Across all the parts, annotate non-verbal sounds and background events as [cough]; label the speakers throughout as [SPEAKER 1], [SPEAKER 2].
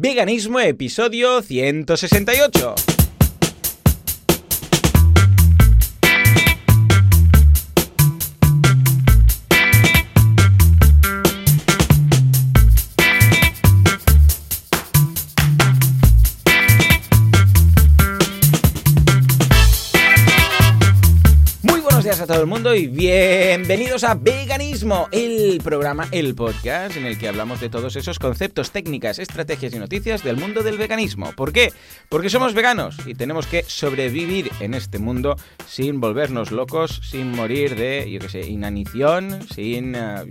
[SPEAKER 1] Veganismo, episodio 168. Todo el mundo y bienvenidos a Veganismo, el programa, el podcast en el que hablamos de todos esos conceptos, técnicas, estrategias y noticias del mundo del veganismo. ¿Por qué? Porque somos veganos y tenemos que sobrevivir en este mundo sin volvernos locos, sin morir de, yo qué sé, inanición, sin, uh,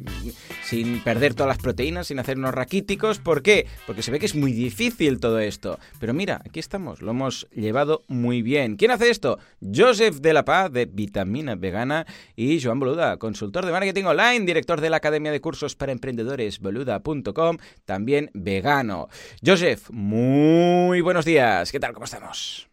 [SPEAKER 1] sin perder todas las proteínas, sin hacernos raquíticos. ¿Por qué? Porque se ve que es muy difícil todo esto. Pero mira, aquí estamos, lo hemos llevado muy bien. ¿Quién hace esto? Joseph de la Paz de Vitamina B y Joan Boluda, consultor de marketing online, director de la Academia de Cursos para Emprendedores, boluda.com, también vegano. Joseph, muy buenos días. ¿Qué tal? ¿Cómo estamos?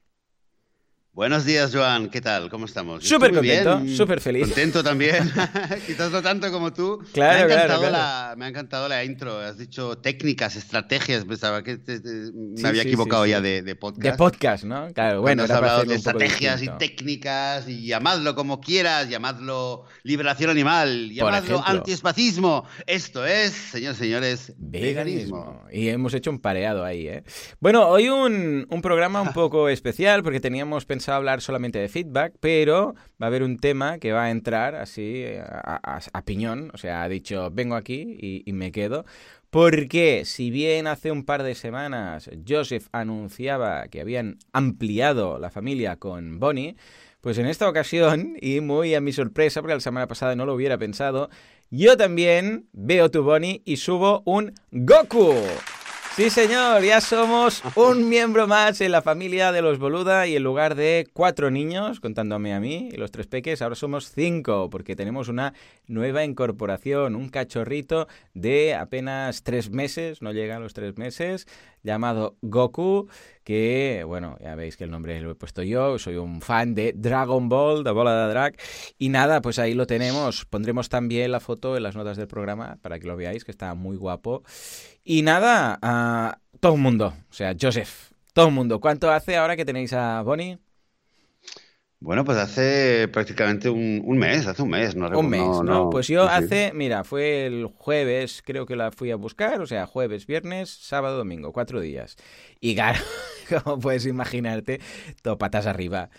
[SPEAKER 2] Buenos días, Joan. ¿Qué tal? ¿Cómo estamos?
[SPEAKER 1] Súper contento, súper feliz.
[SPEAKER 2] Contento también. [laughs] [laughs] Quizás no tanto como tú.
[SPEAKER 1] Claro,
[SPEAKER 2] me ha,
[SPEAKER 1] encantado
[SPEAKER 2] La, me ha encantado la intro. Has dicho técnicas, estrategias. Pensaba que me había equivocado ya de, podcast.
[SPEAKER 1] De podcast, ¿no? Claro, bueno.
[SPEAKER 2] has hablado de estrategias y técnicas y llamadlo como quieras, llamadlo liberación animal, llamadlo antiespacismo. Esto es, señores señores, veganismo.
[SPEAKER 1] Y hemos hecho un pareado ahí, ¿eh? Bueno, hoy un, un programa un poco especial porque teníamos pensado a hablar solamente de feedback, pero va a haber un tema que va a entrar así a, piñón, o sea, ha dicho, vengo aquí y, y me quedo, porque si bien hace un par de semanas Joseph anunciaba que habían ampliado la familia con Bonnie, pues en esta ocasión, y muy a mi sorpresa, porque la semana pasada no lo hubiera pensado, yo también veo tu Bonnie y subo un Goku. Sí, señor, ya somos un miembro más en la familia de los Boluda y en lugar de cuatro niños, contándome a mí y los tres peques, ahora somos cinco, porque tenemos una nueva incorporación, un cachorrito de apenas tres meses, no llega a los tres meses, llamado Goku, que, bueno, ya veis que el nombre lo he puesto yo, soy un fan de Dragon Ball, de bola de drag, y nada, pues ahí lo tenemos, pondremos también la foto en las notas del programa para que lo veáis, que está muy guapo. Y nada, a todo el mundo, o sea, Joseph, todo el mundo, ¿cuánto hace ahora que tenéis a Bonnie?
[SPEAKER 2] Bueno, pues hace prácticamente un, mes, hace un mes, no
[SPEAKER 1] Un mes, ¿no? Pues yo hace, mira, fue el jueves, creo que la fui a buscar, o sea, jueves, viernes, sábado, domingo, cuatro días. Y claro, [laughs] como puedes imaginarte, todo patas arriba.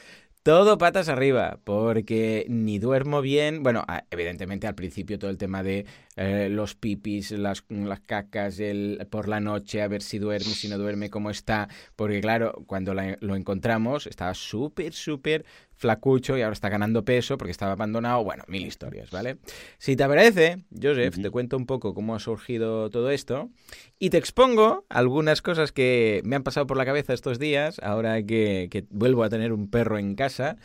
[SPEAKER 1] Todo patas arriba, porque ni duermo bien. Bueno, evidentemente al principio todo el tema de eh, los pipis, las, las cacas, el, por la noche, a ver si duerme, si no duerme, cómo está. Porque claro, cuando lo encontramos estaba súper, súper flacucho y ahora está ganando peso porque estaba abandonado. Bueno, mil historias, ¿vale? Si te parece, Joseph, te cuento un poco cómo ha surgido todo esto y te expongo algunas cosas que me han pasado por la cabeza estos días, ahora que, que vuelvo a tener un perro en casa.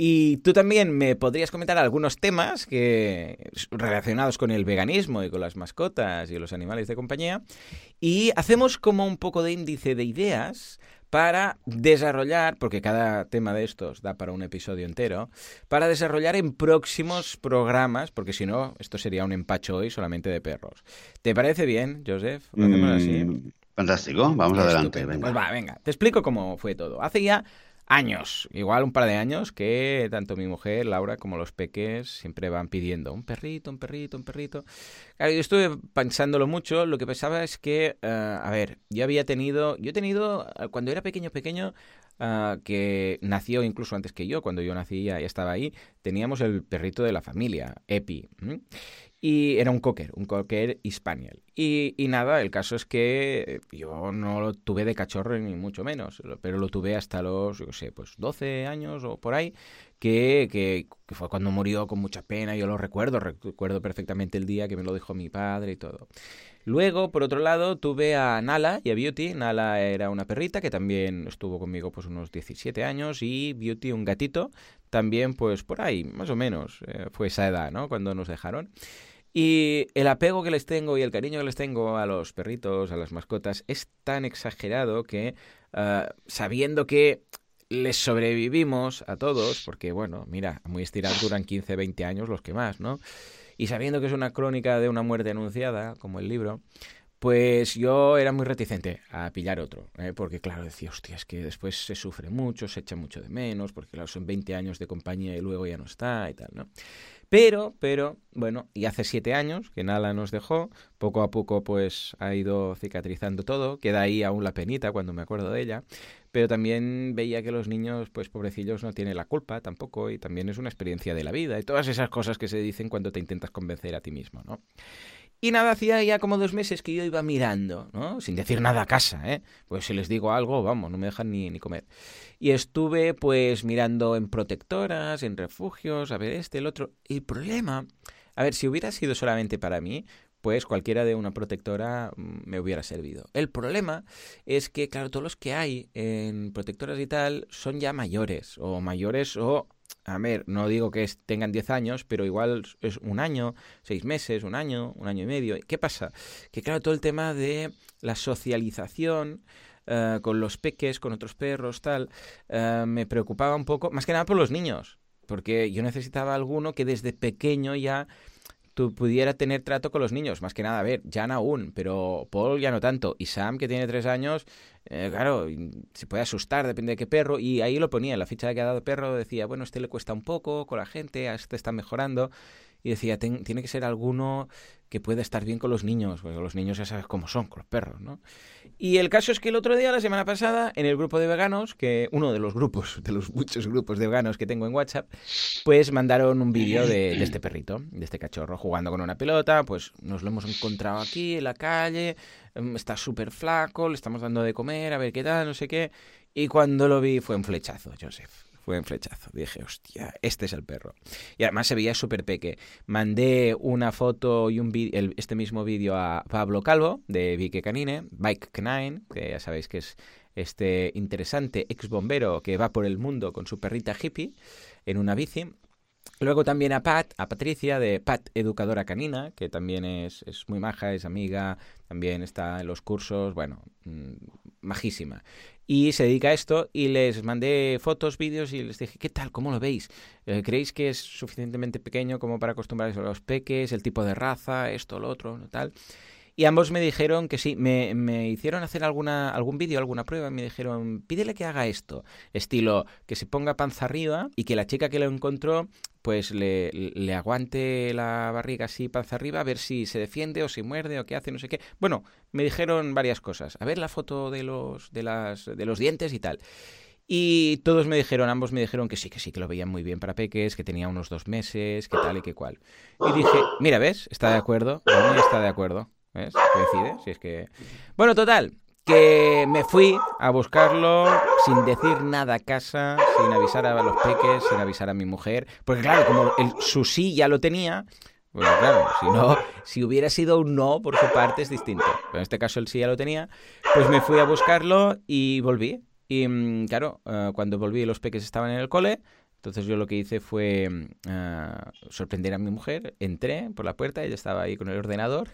[SPEAKER 1] Y tú también me podrías comentar algunos temas que relacionados con el veganismo y con las mascotas y los animales de compañía. Y hacemos como un poco de índice de ideas para desarrollar, porque cada tema de estos da para un episodio entero, para desarrollar en próximos programas, porque si no, esto sería un empacho hoy solamente de perros. ¿Te parece bien, Joseph?
[SPEAKER 2] ¿Lo hacemos así? Mm, fantástico, vamos adelante.
[SPEAKER 1] Venga. Pues va, venga, te explico cómo fue todo. Hace ya años, igual un par de años, que tanto mi mujer, Laura, como los peques siempre van pidiendo un perrito, un perrito, un perrito. Claro, yo estuve pensándolo mucho, lo que pensaba es que, eh, a ver, yo había tenido, yo he tenido, eh, cuando era pequeño, pequeño, uh, que nació incluso antes que yo, cuando yo nací ya, estaba ahí, teníamos el perrito de la familia, Epi. Y era un cocker, un cocker hispaniel. Y, y, nada, el caso es que yo no lo tuve de cachorro ni mucho menos, pero lo tuve hasta los, yo sé, pues 12 años o por ahí, que, que, que, fue cuando murió con mucha pena, yo lo recuerdo, recuerdo perfectamente el día que me lo dijo mi padre y todo. Luego, por otro lado, tuve a Nala y a Beauty. Nala era una perrita que también estuvo conmigo pues unos 17 años y Beauty un gatito, también pues por ahí, más o menos, eh, fue esa edad, ¿no? Cuando nos dejaron. Y el apego que les tengo y el cariño que les tengo a los perritos, a las mascotas, es tan exagerado que uh, sabiendo que les sobrevivimos a todos, porque bueno, mira, muy estirados duran 15, 20 años los que más, ¿no? Y sabiendo que es una crónica de una muerte anunciada, como el libro, Pues yo era muy reticente a pillar otro, ¿eh? porque claro, decía, hostia, es que después se sufre mucho, se echa mucho de menos, porque claro, son 20 años de compañía y luego ya no está y tal, ¿no? Pero, pero, bueno, y hace siete años que Nala nos dejó, poco a poco pues ha ido cicatrizando todo, queda ahí aún la penita cuando me acuerdo de ella, pero también veía que los niños, pues pobrecillos, no tienen la culpa tampoco y también es una experiencia de la vida y todas esas cosas que se dicen cuando te intentas convencer a ti mismo, ¿no? Y nada, hacía ya como dos meses que yo iba mirando, ¿no? Sin decir nada a casa, ¿eh? Pues si les digo algo, vamos, no me dejan ni, ni comer. Y estuve pues mirando en protectoras, en refugios, a ver este, el otro. El problema, a ver, si hubiera sido solamente para mí, pues cualquiera de una protectora mm, me hubiera servido. El problema es que, claro, todos los que hay en protectoras y tal son ya mayores, o mayores o a ver, no digo que tengan 10 años, pero igual es un año, seis meses, un año, un año y medio. ¿Qué pasa? Que claro, todo el tema de la socialización eh, con los peques, con otros perros, tal, eh, me preocupaba un poco, más que nada por los niños, porque yo necesitaba alguno que desde pequeño ya tú pudiera tener trato con los niños. Más que nada, a ver, Jan aún, pero Paul ya no tanto. Y Sam, que tiene tres años, eh, claro, se puede asustar, depende de qué perro. Y ahí lo ponía, en la ficha que ha dado perro decía, bueno, este le cuesta un poco con la gente, este está mejorando. Y decía, tiene que ser alguno que pueda estar bien con los niños, porque los niños ya sabes cómo son, con los perros, ¿no? Y el caso es que el otro día, la semana pasada, en el grupo de veganos, que uno de los grupos, de los muchos grupos de veganos que tengo en WhatsApp, pues mandaron un vídeo de, este perrito, de este cachorro, jugando con una pelota, pues nos lo hemos encontrado aquí en la calle, em, está súper flaco, le estamos dando de comer, a ver qué tal, no sé qué, y cuando lo vi fue un flechazo, Joseph fue en flechazo. Dije, hostia, este es el perro. Y además se veía súper peque. Mandé una foto y un este mismo vídeo a Pablo Calvo, de Bike Canine, Bike Canine, que ya sabéis que es este interesante ex bombero que va por el mundo con su perrita hippie en una bici. Luego también a Pat, a Patricia de Pat Educadora Canina, que también es, es muy maja, es amiga, también está en los cursos, bueno, mm, majísima y se dedica a esto y les mandé fotos, vídeos y les dije, ¿qué tal? ¿Cómo lo veis? Eh, ¿Creéis que es suficientemente pequeño como para acostumbrarse a los peques, el tipo de raza, esto, lo otro, tal? Y ambos me dijeron que sí, me, me hicieron hacer alguna, algún vídeo, alguna prueba, me dijeron, pídele que haga esto, estilo, que se ponga panza arriba y que la chica que lo encontró pues le, le, aguante la barriga así panza arriba a ver si se defiende o si muerde o qué hace, no sé qué. Bueno, me dijeron varias cosas. A ver la foto de los, de las, de los dientes y tal. Y todos me dijeron, ambos me dijeron que sí, que sí, que lo veían muy bien para peques, que tenía unos dos meses, que tal y que cual. Y dije, mira, ¿ves? Está de acuerdo, está de acuerdo. ¿Ves? si es que... Bueno, total, que me fui a buscarlo sin decir nada a casa, sin avisar a los peques, sin avisar a mi mujer, porque claro, como el, su sí ya lo tenía, pues claro, si no, si hubiera sido un no por su parte es distinto. Pero en este caso el sí ya lo tenía, pues me fui a buscarlo y volví. Y mm, claro, eh, cuando volví los peques estaban en el cole, entonces yo lo que hice fue uh, sorprender a mi mujer, entré por la puerta, ella estaba ahí con el ordenador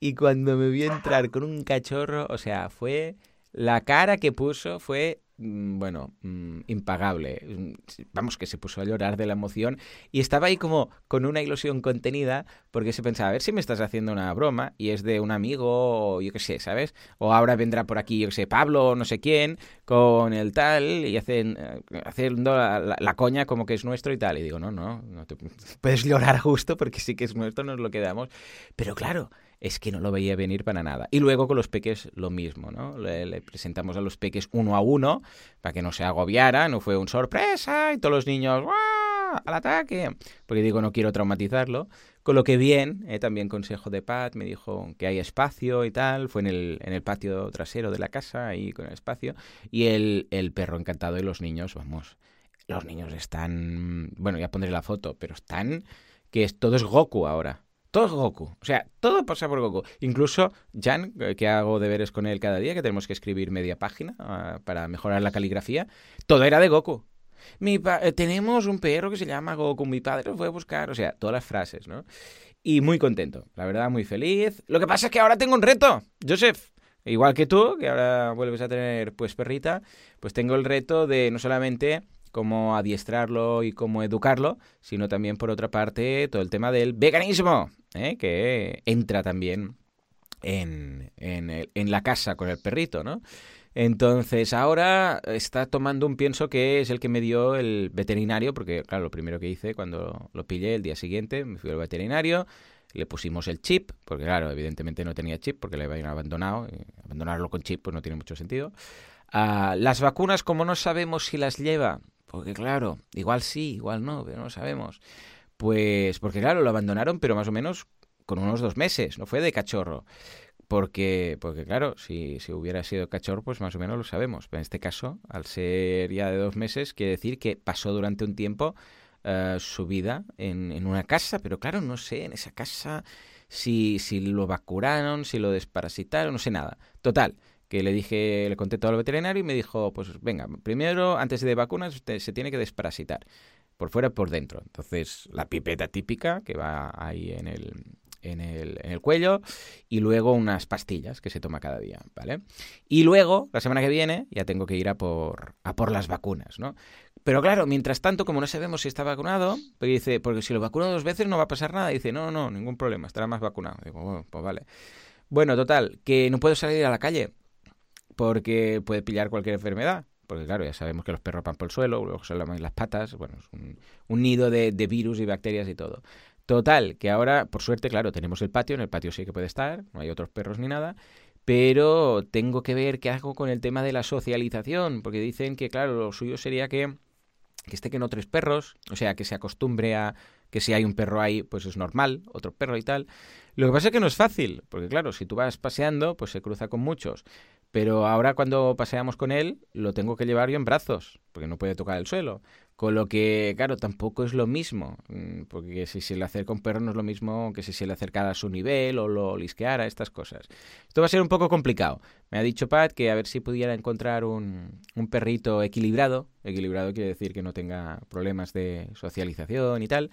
[SPEAKER 1] y cuando me vi entrar con un cachorro, o sea, fue la cara que puso fue bueno, mm, impagable. Mm, vamos, que se puso a llorar de la emoción y estaba ahí como con una ilusión contenida porque se pensaba, a ver si me estás haciendo una broma y es de un amigo o yo qué sé, ¿sabes? O ahora vendrá por aquí, yo qué sé, Pablo o no sé quién con el tal y hacen, eh, haciendo la, coña como que es nuestro y tal. Y digo, no, no, no te [laughs] puedes llorar justo porque sí que es nuestro, nos lo quedamos. Pero claro, es que no lo veía venir para nada. Y luego con los peques lo mismo, ¿no? Le, presentamos a los peques uno a uno para que no se agobiara, no fue un sorpresa y todos los niños al ataque, porque digo, no quiero traumatizarlo. Con lo que bien, eh, también consejo de Pat, me dijo que hay espacio y tal, fue en el, en el patio trasero de la casa, ahí con el espacio, y el, el perro encantado y los niños, vamos, los niños están, bueno, ya pondré la foto, pero están, que es, todo es Goku ahora. Todo es Goku. O sea, todo pasa por Goku. Incluso Jan, eh, que hago deberes con él cada día, que tenemos que escribir media página ah, para mejorar la caligrafía, todo era de Goku. Mi eh, tenemos un perro que se llama Goku, mi padre lo fue a buscar, o sea, todas las frases, ¿no? Y muy contento, la verdad, muy feliz. Lo que pasa es que ahora tengo un reto, Joseph. Igual que tú, que ahora vuelves a tener pues perrita, pues tengo el reto de no solamente cómo adiestrarlo y cómo educarlo, sino también por otra parte todo el tema del veganismo, ¿eh? que entra también en, en, la casa con el perrito, ¿no? Entonces ahora está tomando un pienso que es el que me dio el veterinario, porque claro, lo primero que hice cuando lo pillé el día siguiente, me fui al veterinario, le pusimos el chip, porque claro, evidentemente no tenía chip porque le habían abandonado, y abandonarlo con chip pues no tiene mucho sentido. Ah, las vacunas, como no sabemos si las lleva, porque claro, igual sí, igual no, pero no sabemos. Pues porque claro, lo abandonaron, pero más o menos con unos dos meses, no fue de cachorro. Porque, porque claro, si, si hubiera sido cachorro, pues más o menos lo sabemos. Pero en este caso, al ser ya de dos meses, quiere decir que pasó durante un tiempo eh, su vida en, en, una casa. Pero claro, no sé, en esa casa si, si lo vacunaron, si lo desparasitaron, no sé nada. Total, que le dije, le conté todo al veterinario y me dijo, pues venga, primero, antes de vacunas, usted se tiene que desparasitar. Por fuera y por dentro. Entonces, la pipeta típica que va ahí en el, en el, en el, cuello y luego unas pastillas que se toma cada día, ¿vale? Y luego, la semana que viene, ya tengo que ir a por, a por las vacunas, ¿no? Pero claro, mientras tanto, como no sabemos si está vacunado, pues dice, porque si lo vacuno dos veces no va a pasar nada, dice, no, no, ningún problema, estará más vacunado. Digo, bueno, pues vale. Bueno, total, que no puedo salir a la calle porque puede pillar cualquier enfermedad. Porque claro, ya sabemos que los perros van por el suelo, luego se laman las patas, bueno, es un, un nido de, virus y bacterias y todo. Total, que ahora, por suerte, claro, tenemos el patio, en el patio sí que puede estar, no hay otros perros ni nada, pero tengo que ver qué hago con el tema de la socialización, porque dicen que, claro, lo suyo sería que, que esté con otros perros, o sea, que se acostumbre a que si hay un perro ahí, pues es normal, otro perro y tal. Lo que pasa es que no es fácil, porque claro, si tú vas paseando, pues se cruza con muchos. Pero ahora cuando paseamos con él, lo tengo que llevar yo en brazos, porque no puede tocar el suelo. Con lo que, claro, tampoco es lo mismo, mm, porque si se le acerca un perro no es lo mismo que si se le acercara a su nivel o lo lisqueara, estas cosas. Esto va a ser un poco complicado. Me ha dicho Pat que a ver si pudiera encontrar un, un perrito equilibrado. Equilibrado quiere decir que no tenga problemas de socialización y tal,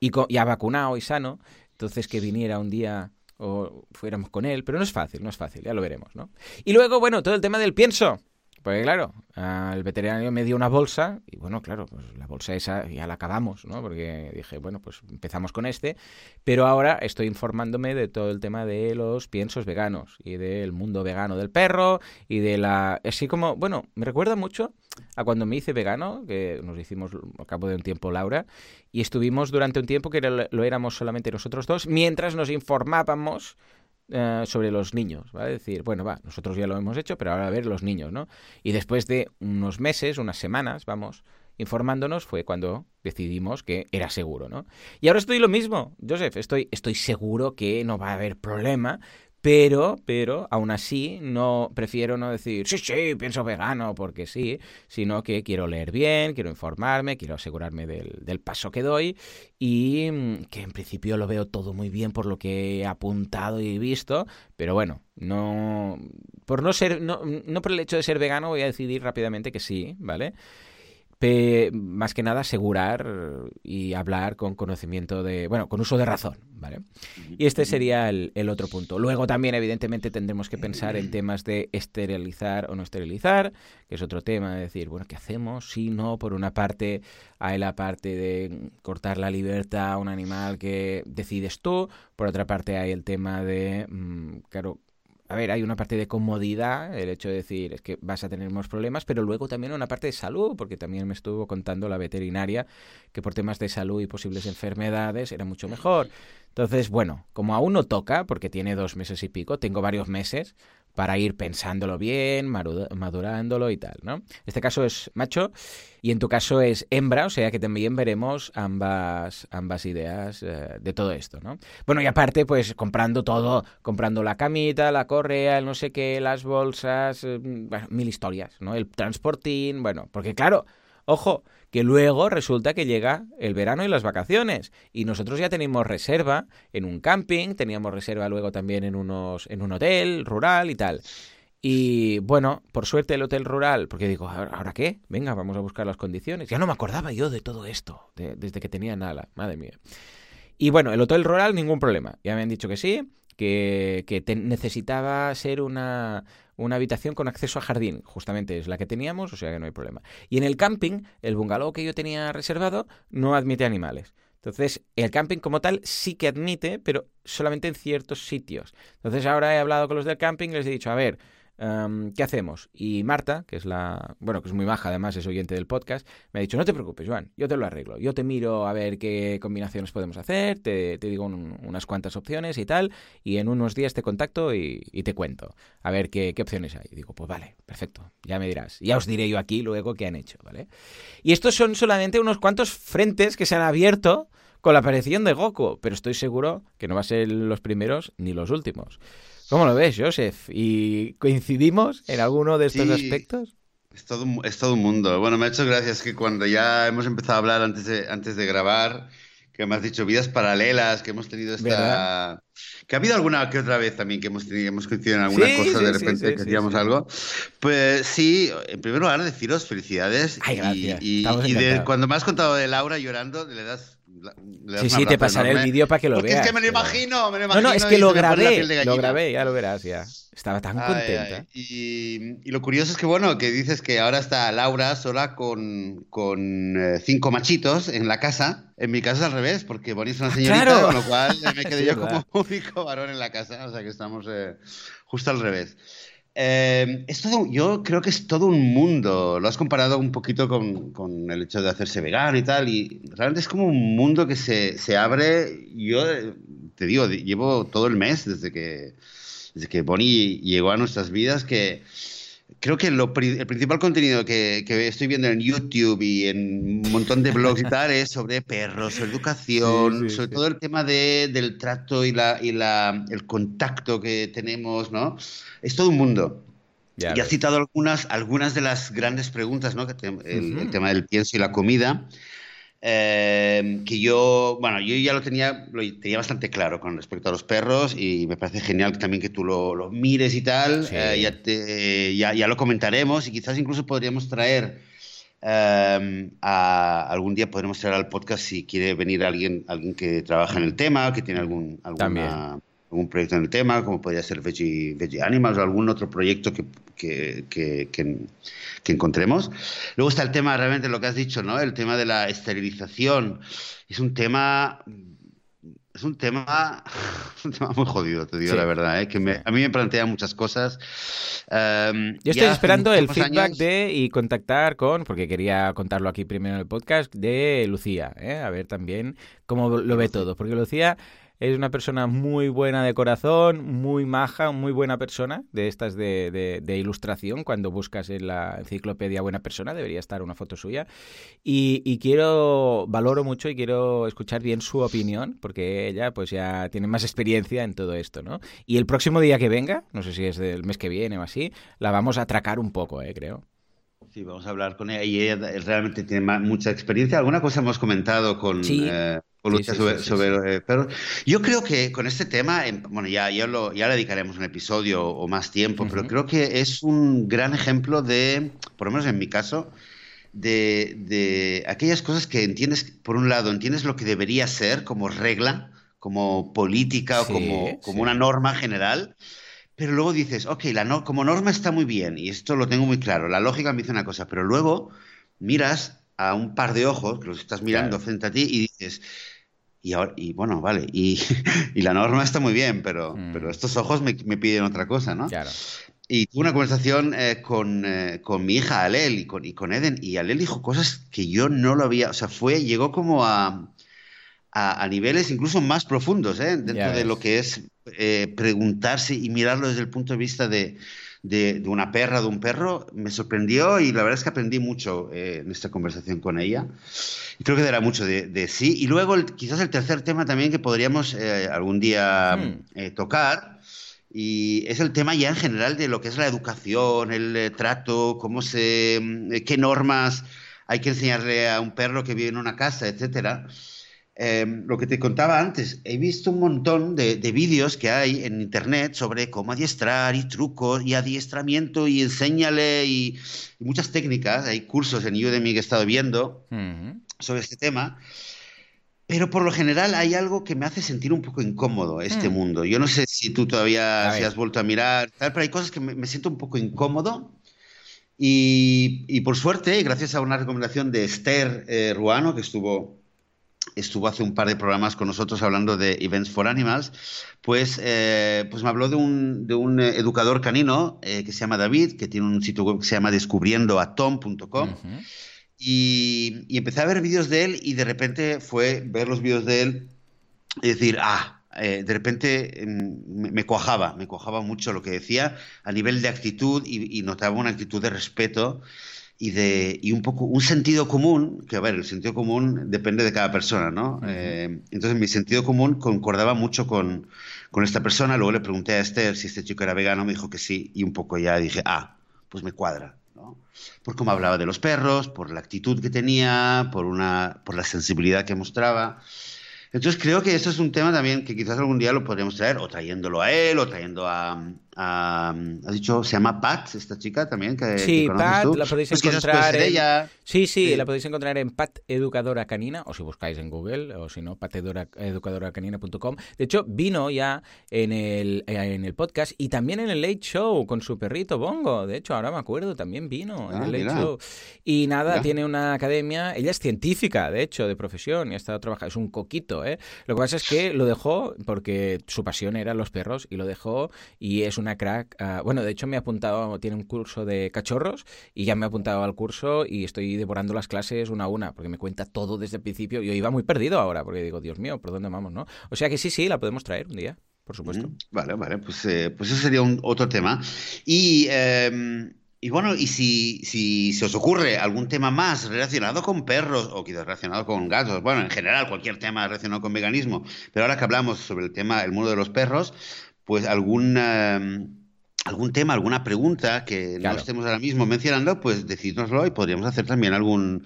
[SPEAKER 1] y, y ha vacunado y sano. Entonces que viniera un día o fuéramos con él, pero no es fácil, no es fácil, ya lo veremos, ¿no? Y luego, bueno, todo el tema del pienso. Porque claro, el veterinario me dio una bolsa y bueno, claro, pues la bolsa esa ya la acabamos, ¿no? Porque dije, bueno, pues empezamos con este, pero ahora estoy informándome de todo el tema de los piensos veganos y del mundo vegano del perro y de la... Así como, bueno, me recuerda mucho a cuando me hice vegano, que nos hicimos al cabo de un tiempo Laura, y estuvimos durante un tiempo que lo éramos solamente nosotros dos, mientras nos informábamos eh, sobre los niños, ¿va? a decir, bueno, va, nosotros ya lo hemos hecho, pero ahora a ver los niños, ¿no? Y después de unos meses, unas semanas, vamos, informándonos, fue cuando decidimos que era seguro, ¿no? Y ahora estoy lo mismo, Joseph, estoy, estoy seguro que no va a haber problema, pero, pero, aún así, no prefiero no decir, sí, sí, pienso vegano porque sí, sino que quiero leer bien, quiero informarme, quiero asegurarme del, del paso que doy y mm, que en principio lo veo todo muy bien por lo que he apuntado y visto, pero bueno, no, por no ser, no, no por el hecho de ser vegano voy a decidir rápidamente que sí, ¿vale? Más que nada asegurar y hablar con conocimiento de, bueno, con uso de razón, ¿vale? Y este sería el, otro punto. Luego también, evidentemente, tendremos que pensar en temas de esterilizar o no esterilizar, que es otro tema, de decir, bueno, ¿qué hacemos? Si no, por una parte hay la parte de cortar la libertad a un animal que decides tú, por otra parte hay el tema de, mm, claro, a ver, hay una parte de comodidad, el hecho de decir es que vas a tener más problemas, pero luego también una parte de salud, porque también me estuvo contando la veterinaria que por temas de salud y posibles enfermedades era mucho mejor. Entonces, bueno, como aún no toca, porque tiene dos meses y pico, tengo varios meses, para ir pensándolo bien, madurándolo y tal, ¿no? Este caso es macho y en tu caso es hembra, o sea que también veremos ambas, ambas ideas eh, de todo esto, ¿no? Bueno, y aparte, pues comprando todo, comprando la camita, la correa, el no sé qué, las bolsas, eh, mil historias, ¿no? El transportín, bueno, porque claro, ojo, que luego resulta que llega el verano y las vacaciones y nosotros ya tenemos reserva en un camping, teníamos reserva luego también en unos en un hotel rural y tal. Y bueno, por suerte el hotel rural, porque digo, ¿ahora qué? Venga, vamos a buscar las condiciones. Ya no me acordaba yo de todo esto, desde que tenía nada, madre mía. Y bueno, el hotel rural, ningún problema. Ya me han dicho que sí, que, que necesitaba ser una, una habitación con acceso a jardín, justamente es la que teníamos, o sea que no hay problema. Y en el camping, el bungalow que yo tenía reservado no admite animales. Entonces, el camping como tal sí que admite, pero solamente en ciertos sitios. Entonces, ahora he hablado con los del camping y les he dicho, a ver, ¿qué hacemos? Y Marta, que es la, bueno, que es muy baja además, es oyente del podcast, me ha dicho, no te preocupes, Joan, yo te lo arreglo, yo te miro a ver qué combinaciones podemos hacer, te, digo unas cuantas opciones y tal, y en unos días te contacto y, te cuento, a ver qué, qué, opciones hay. Y digo, pues vale, perfecto, ya me dirás, ya os diré yo aquí luego qué han hecho, ¿vale? Y estos son solamente unos cuantos frentes que se han abierto con la aparición de Goku, pero estoy seguro que no va a ser los primeros ni los últimos. ¿Cómo lo ves, Joseph? ¿Y coincidimos en alguno de estos aspectos?
[SPEAKER 2] Es todo, es todo un mundo. Bueno, me ha hecho gracias que cuando ya hemos empezado a hablar antes de, antes de grabar, que me has dicho vidas paralelas, que hemos tenido esta... Que ha habido alguna que otra vez también que hemos, tenido, hemos coincidido en alguna cosa de repente que hacíamos algo. Pues sí, en primer lugar deciros felicidades.
[SPEAKER 1] Ay, gracias.
[SPEAKER 2] Y, y, cuando me has contado de Laura llorando, le das
[SPEAKER 1] sí, sí, te pasaré el vídeo para que lo veas.
[SPEAKER 2] Es que me lo imagino, me lo imagino.
[SPEAKER 1] No, no, es que lo grabé, lo grabé, ya lo verás, ya. Estaba tan contenta.
[SPEAKER 2] Y, lo curioso es que, bueno, que dices que ahora está Laura sola con, con eh, cinco machitos en la casa. En mi casa es al revés, porque Bonnie es una ah, señorita, con lo cual me [laughs] quedé yo como [laughs] único varón en la casa. O sea que estamos eh, justo al revés. Eh, es todo, yo creo que es todo un mundo. Lo has comparado un poquito con, con, el hecho de hacerse vegano y tal. Y realmente es como un mundo que se, se abre. Yo te digo, llevo todo el mes desde que, desde que Bonnie llegó a nuestras vidas que creo que lo, el principal contenido que, que, estoy viendo en YouTube y en un montón de blogs y tal es sobre perros, sobre educación, sobre todo el tema de, del trato y, la, y la, el contacto que tenemos, ¿no? Es todo un mundo. Ya, y has citado algunas, algunas de las grandes preguntas, ¿no? Que el, tema del pienso y la comida. Em, que yo, bueno, yo ya lo tenía, lo tenía bastante claro con respecto a los perros y me parece genial también que tú lo, lo mires y tal. Eh, ya, te, ya, ya, lo comentaremos y quizás incluso podríamos traer em, a, algún día podremos traer al podcast si quiere venir alguien, alguien que trabaja en el tema, que tiene algún, alguna, algún proyecto en el tema, como podría ser Veggie, Veggie Animals o algún otro proyecto que, que, que, que, encontremos. Luego está el tema, realmente lo que has dicho, ¿no? El tema de la esterilización. Es un tema... Es un tema, [laughs] un tema muy jodido, te digo la verdad, ¿eh? que a mí me plantea muchas cosas.
[SPEAKER 1] Em, Yo estoy esperando el feedback de y contactar con, porque quería contarlo aquí primero en el podcast, de Lucía, ¿eh? a ver también cómo lo ve todo, porque Lucía es una persona muy buena de corazón, muy maja, muy buena persona, de estas de, de, ilustración. Cuando buscas en la enciclopedia buena persona, debería estar una foto suya. Y, quiero, valoro mucho y quiero escuchar bien su opinión, porque ella pues ya tiene más experiencia en todo esto, ¿no? Y el próximo día que venga, no sé si es del mes que viene o así, la vamos a atracar un poco, ¿eh? creo.
[SPEAKER 2] Sí, vamos a hablar con ella. Y ella realmente tiene mucha experiencia. Alguna cosa hemos comentado con, eh, sobre, eh, Yo creo que con este tema, em, bueno, ya, ya, lo, ya le dedicaremos un episodio o más tiempo, pero creo que es un gran ejemplo de, por lo menos en mi caso, de, de aquellas cosas que entiendes, por un lado, entiendes lo que debería ser como regla, como política o como, como una norma general pero luego dices, ok, la no, como norma está muy bien, y esto lo tengo muy claro, la lógica me dice una cosa, pero luego miras a un par de ojos, que los estás mirando frente a ti, y dices, y, ahora, y bueno, vale, y, [laughs] y, la norma está muy bien, pero, mm. pero estos ojos me, me, piden otra cosa, ¿no?
[SPEAKER 1] Claro.
[SPEAKER 2] Y tuve una conversación eh, con, eh, con, mi hija Alel y con, y con Eden, y Alel dijo cosas que yo no lo había, o sea, fue, llegó como a, a, niveles incluso más profundos, ¿eh? dentro de lo que es eh, preguntarse y mirarlo desde el punto de vista de, de, una perra, de un perro, me sorprendió y la verdad es que aprendí mucho eh, en esta conversación con ella. Y creo que dará mucho de, sí. Y luego quizás el tercer tema también que podríamos algún día hmm. tocar. Y es el tema ya en general de lo que es la educación, el trato, cómo se, qué normas hay que enseñarle a un perro que vive en una casa, etcétera. Em, lo que te contaba antes, he visto un montón de, vídeos que hay en internet sobre cómo adiestrar y trucos y adiestramiento y enséñale y, muchas técnicas. Hay cursos en Udemy que he estado viendo sobre este tema. Pero por lo general hay algo que me hace sentir un poco incómodo este mm. mundo. Yo no sé si tú todavía has vuelto a mirar, tal, pero hay cosas que me, siento un poco incómodo. Y, por suerte, gracias a una recomendación de Esther eh, Ruano, que estuvo estuvo hace un par de programas con nosotros hablando de Events for Animals, pues, eh, pues me habló de un, de un educador canino eh, que se llama David, que tiene un sitio web que se llama descubriendoatom.com. y, y empecé a ver vídeos de él y de repente fue ver los vídeos de él y decir, ah, eh, de repente mm, me, cuajaba, me cuajaba mucho lo que decía a nivel de actitud y, notaba una actitud de respeto y de y un poco un sentido común que a ver el sentido común depende de cada persona no eh, entonces mi sentido común concordaba mucho con, con, esta persona. Luego le pregunté a Esther si este chico era vegano me dijo que sí y un poco ya dije ah pues me cuadra ¿no? por cómo hablaba de los perros por la actitud que tenía por una por la sensibilidad que mostraba. Entonces creo que eso es un tema también que quizás algún día lo podríamos traer, o trayéndolo a él, o trayendo a, has dicho, se llama Pat, esta chica también. Que,
[SPEAKER 1] sí, Pat, la podéis pues encontrar. En... Ella. Sí, sí, la podéis encontrar en Pat Educadora Canina, o si buscáis en Google, o si no, pateducadoracanina.com. De hecho, vino ya en el, en el podcast y también en el Late Show con su perrito Bongo. De hecho, ahora me acuerdo, también vino en ah, el Late Show. Y nada, tiene una academia, ella es científica, de hecho, de profesión, y ha estado trabajando, es un coquito, ¿eh? Lo que pasa es que lo dejó porque su pasión eran los perros y lo dejó y es una crack. Ah, bueno, de hecho me ha apuntado, tiene un curso de cachorros y ya me ha apuntado al curso y estoy devorando las clases una a una porque me cuenta todo desde el principio. Yo iba muy perdido ahora porque digo, Dios mío, ¿por dónde vamos, no? O sea que sí, sí, la podemos traer un día, por supuesto.
[SPEAKER 2] vale, vale, pues, eh, pues eso sería un otro tema. Y... Em, y bueno, y si, si se os ocurre algún tema más relacionado con perros o quizás relacionado con gatos, bueno, en general cualquier tema relacionado con veganismo, pero ahora que hablamos sobre el tema, el mundo de los perros, pues algún, em, algún tema, alguna pregunta que no estemos ahora mismo mencionando, pues decídnoslo y podríamos hacer también algún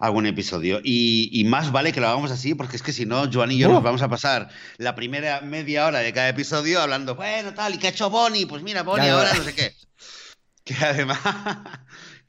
[SPEAKER 2] algún episodio. Y, más vale que lo hagamos así, porque es que si no, Joan y yo nos vamos a pasar la primera media hora de cada episodio hablando, bueno, tal, ¿y qué ha hecho Bonnie? Pues mira, Bonnie ahora no sé qué. [laughs] Que además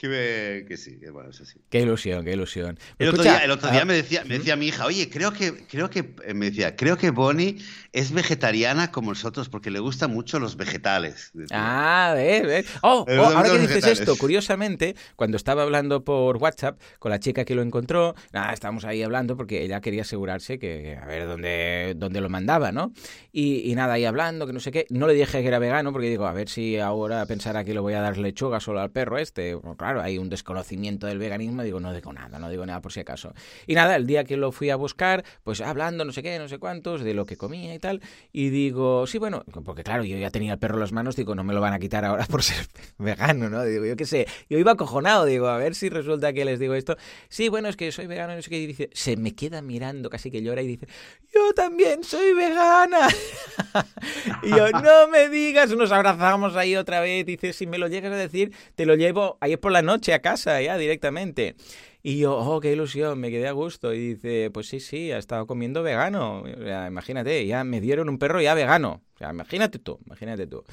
[SPEAKER 2] que, que sí, que bueno, eso sí.
[SPEAKER 1] Qué ilusión, qué ilusión.
[SPEAKER 2] El otro día, el otro día me, decía, me decía mi hija, oye, creo que, creo que, eh, me decía, creo que Bonnie es vegetariana como nosotros porque le gustan mucho los vegetales.
[SPEAKER 1] Ah, ves, ves. Oh, oh ahora que dices esto, curiosamente, cuando estaba hablando por WhatsApp con la chica que lo encontró, nada, estábamos ahí hablando porque ella quería asegurarse que, a ver, dónde, dónde lo mandaba, ¿no? Y, nada, ahí hablando, que no sé qué. No le dije que era vegano porque digo, a ver si ahora pensara que le voy a dar lechuga solo al perro este. claro, hay un desconocimiento del veganismo, digo, no digo nada, no digo nada por si acaso. Y nada, el día que lo fui a buscar, pues hablando no sé qué, no sé cuántos, de lo que comía y tal, y digo, sí, bueno, porque claro, yo ya tenía el perro en las manos, digo, no me lo van a quitar ahora por ser [laughs] vegano, ¿no? Digo, yo qué sé, yo iba acojonado, digo, a ver si resulta que les digo esto. Sí, bueno, es que soy vegano, no sé qué, y dice, se me queda mirando, casi que llora y dice, yo también soy vegana. [laughs] y yo, no me digas, nos abrazamos ahí otra vez, dice, si me lo llegas a decir, te lo llevo ayer por la noche a casa ya directamente. Y yo, oh, qué ilusión, me quedé a gusto. Y dice, pues sí, sí, ha estado comiendo vegano. imagínate, ya me dieron un perro ya vegano imagínate tú, imagínate tú.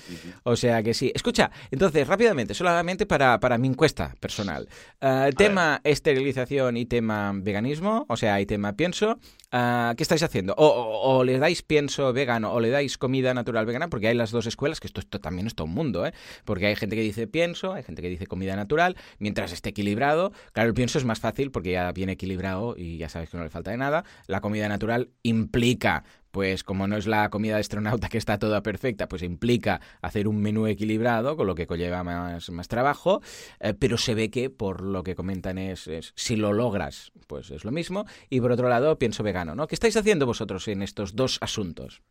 [SPEAKER 1] O sea que sí. Escucha, entonces, rápidamente, solamente para, para mi encuesta personal. Uh, tema esterilización y tema veganismo, o sea, y tema pienso. Uh, ¿Qué estáis haciendo? O, le dais pienso vegano o le dais comida natural vegana, porque hay las dos escuelas, que esto, esto también es todo un mundo, ¿eh? Porque hay gente que dice pienso, hay gente que dice comida natural, mientras esté equilibrado. Claro, el pienso es más fácil porque ya viene equilibrado y ya sabes que no le falta de nada. La comida natural implica pues como no es la comida de astronauta que está toda perfecta, pues implica hacer un menú equilibrado, con lo que conlleva más, más trabajo, eh, pero se ve que por lo que comentan es, si lo logras, pues es lo mismo. Y por otro lado, pienso vegano, ¿no? ¿Qué estáis haciendo vosotros en estos dos asuntos?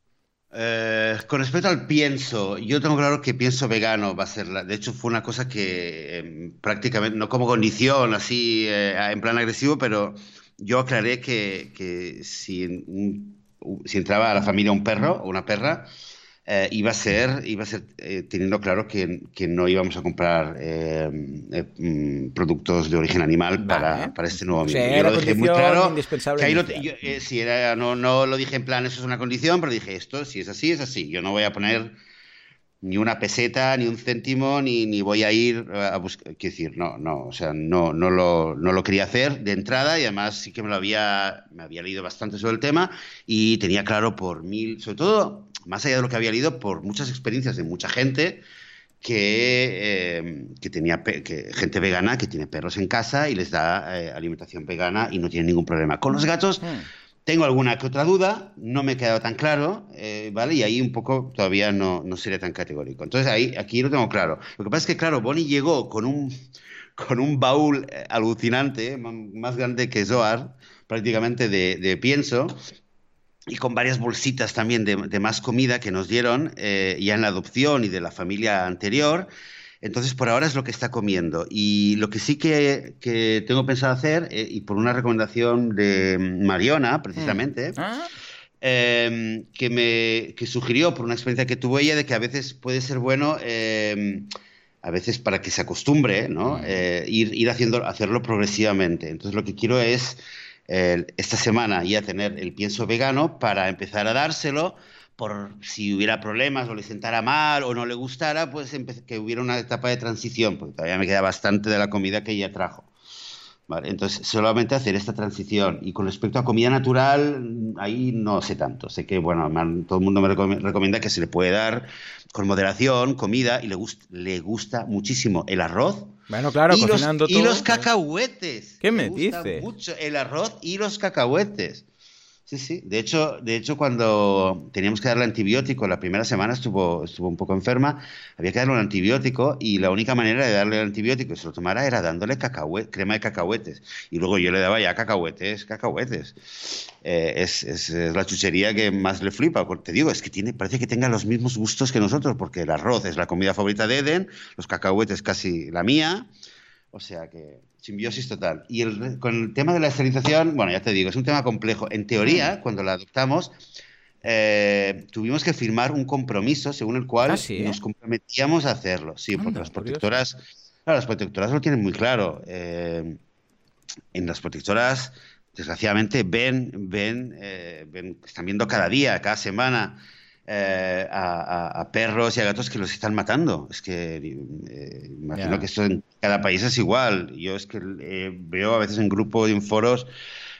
[SPEAKER 2] Eh, con respecto al pienso, yo tengo claro que pienso vegano va a ser la. De hecho, fue una cosa que em, prácticamente, no como condición, así eh, en plan agresivo, pero yo aclaré que, que si un si entraba a la familia un perro o una perra, eh, iba a ser, iba a ser eh, teniendo claro que, que, no íbamos a comprar eh, mm, productos de origen animal para, para, este nuevo
[SPEAKER 1] amigo. yo lo dije muy claro. Que
[SPEAKER 2] si era, no, no lo dije en plan, eso es una condición, pero dije esto, si es así, es así. Yo no voy a poner ni una peseta, ni un céntimo, ni, ni voy a ir a buscar. Quiero decir, no, no, o sea, no, no, lo, no lo quería hacer de entrada y además sí que me lo había, me había leído bastante sobre el tema y tenía claro por mil, sobre todo, más allá de lo que había leído, por muchas experiencias de mucha gente que, eh, que tenía que, gente vegana que tiene perros en casa y les da eh, alimentación vegana y no tiene ningún problema. Con los gatos. Hmm Tengo alguna que otra duda, no me he quedado tan claro, eh, ¿vale? Y ahí un poco todavía no, no sería tan categórico. Entonces ahí, aquí lo tengo claro. Lo que pasa es que, claro, Bonnie llegó con un, con un baúl eh, alucinante, más grande que Zoar, prácticamente de, pienso, y con varias bolsitas también de, de más comida que nos dieron eh, ya en la adopción y de la familia anterior. Entonces, por ahora es lo que está comiendo. Y lo que sí que, que tengo pensado hacer, eh, y por una recomendación de Mariona, precisamente,
[SPEAKER 1] Mm. Ah,
[SPEAKER 2] eh, que me que sugirió por una experiencia que tuvo ella de que a veces puede ser bueno, eh, a veces para que se acostumbre, ¿no?
[SPEAKER 1] Mm.
[SPEAKER 2] Eh, ir, ir haciendo, hacerlo progresivamente. Entonces, lo que quiero es eh, esta semana ya tener el pienso vegano para empezar a dárselo por si hubiera problemas o le sentara mal o no le gustara, pues que hubiera una etapa de transición, porque todavía me queda bastante de la comida que ella trajo. Vale, entonces, solamente hacer esta transición. Y con respecto a comida natural, ahí no sé tanto. Sé que, bueno, me todo el mundo me recomienda que se le puede dar con moderación comida y le, gust- le gusta muchísimo el arroz
[SPEAKER 1] Bueno, claro,
[SPEAKER 2] y, los,
[SPEAKER 1] cocinando
[SPEAKER 2] y
[SPEAKER 1] todo.
[SPEAKER 2] los cacahuetes.
[SPEAKER 1] ¿Qué me
[SPEAKER 2] mucho el arroz y los cacahuetes. Sí, sí. De hecho, de hecho, cuando teníamos que darle antibiótico, la primera semana estuvo, estuvo un poco enferma, había que darle un antibiótico y la única manera de darle el antibiótico y se lo tomara era dándole cacahue- crema de cacahuetes. Y luego yo le daba ya cacahuetes, cacahuetes. Eh, es, es- es la chuchería que más le flipa. Te digo, es que tiene, parece que tenga los mismos gustos que nosotros, porque el arroz es la comida favorita de Eden, los cacahuetes casi la mía. O sea que simbiosis total. Y el, con el tema de la esterilización, bueno, ya te digo, es un tema complejo. En
[SPEAKER 1] Mm.
[SPEAKER 2] teoría, cuando la adoptamos, eh, tuvimos que firmar un compromiso según el cual
[SPEAKER 1] Ah, ¿sí?
[SPEAKER 2] nos comprometíamos a hacerlo. Sí, porque
[SPEAKER 1] Anda,
[SPEAKER 2] las
[SPEAKER 1] curioso.
[SPEAKER 2] protectoras, claro, las protectoras lo tienen muy claro. Eh, en las protectoras, desgraciadamente, ven, ven, eh, ven, están viendo cada día, cada semana, eh, a, a- perros y a gatos que los están matando. Es que eh, imagino que esto en cada país es igual. Yo es que eh, veo a veces en grupos y en foros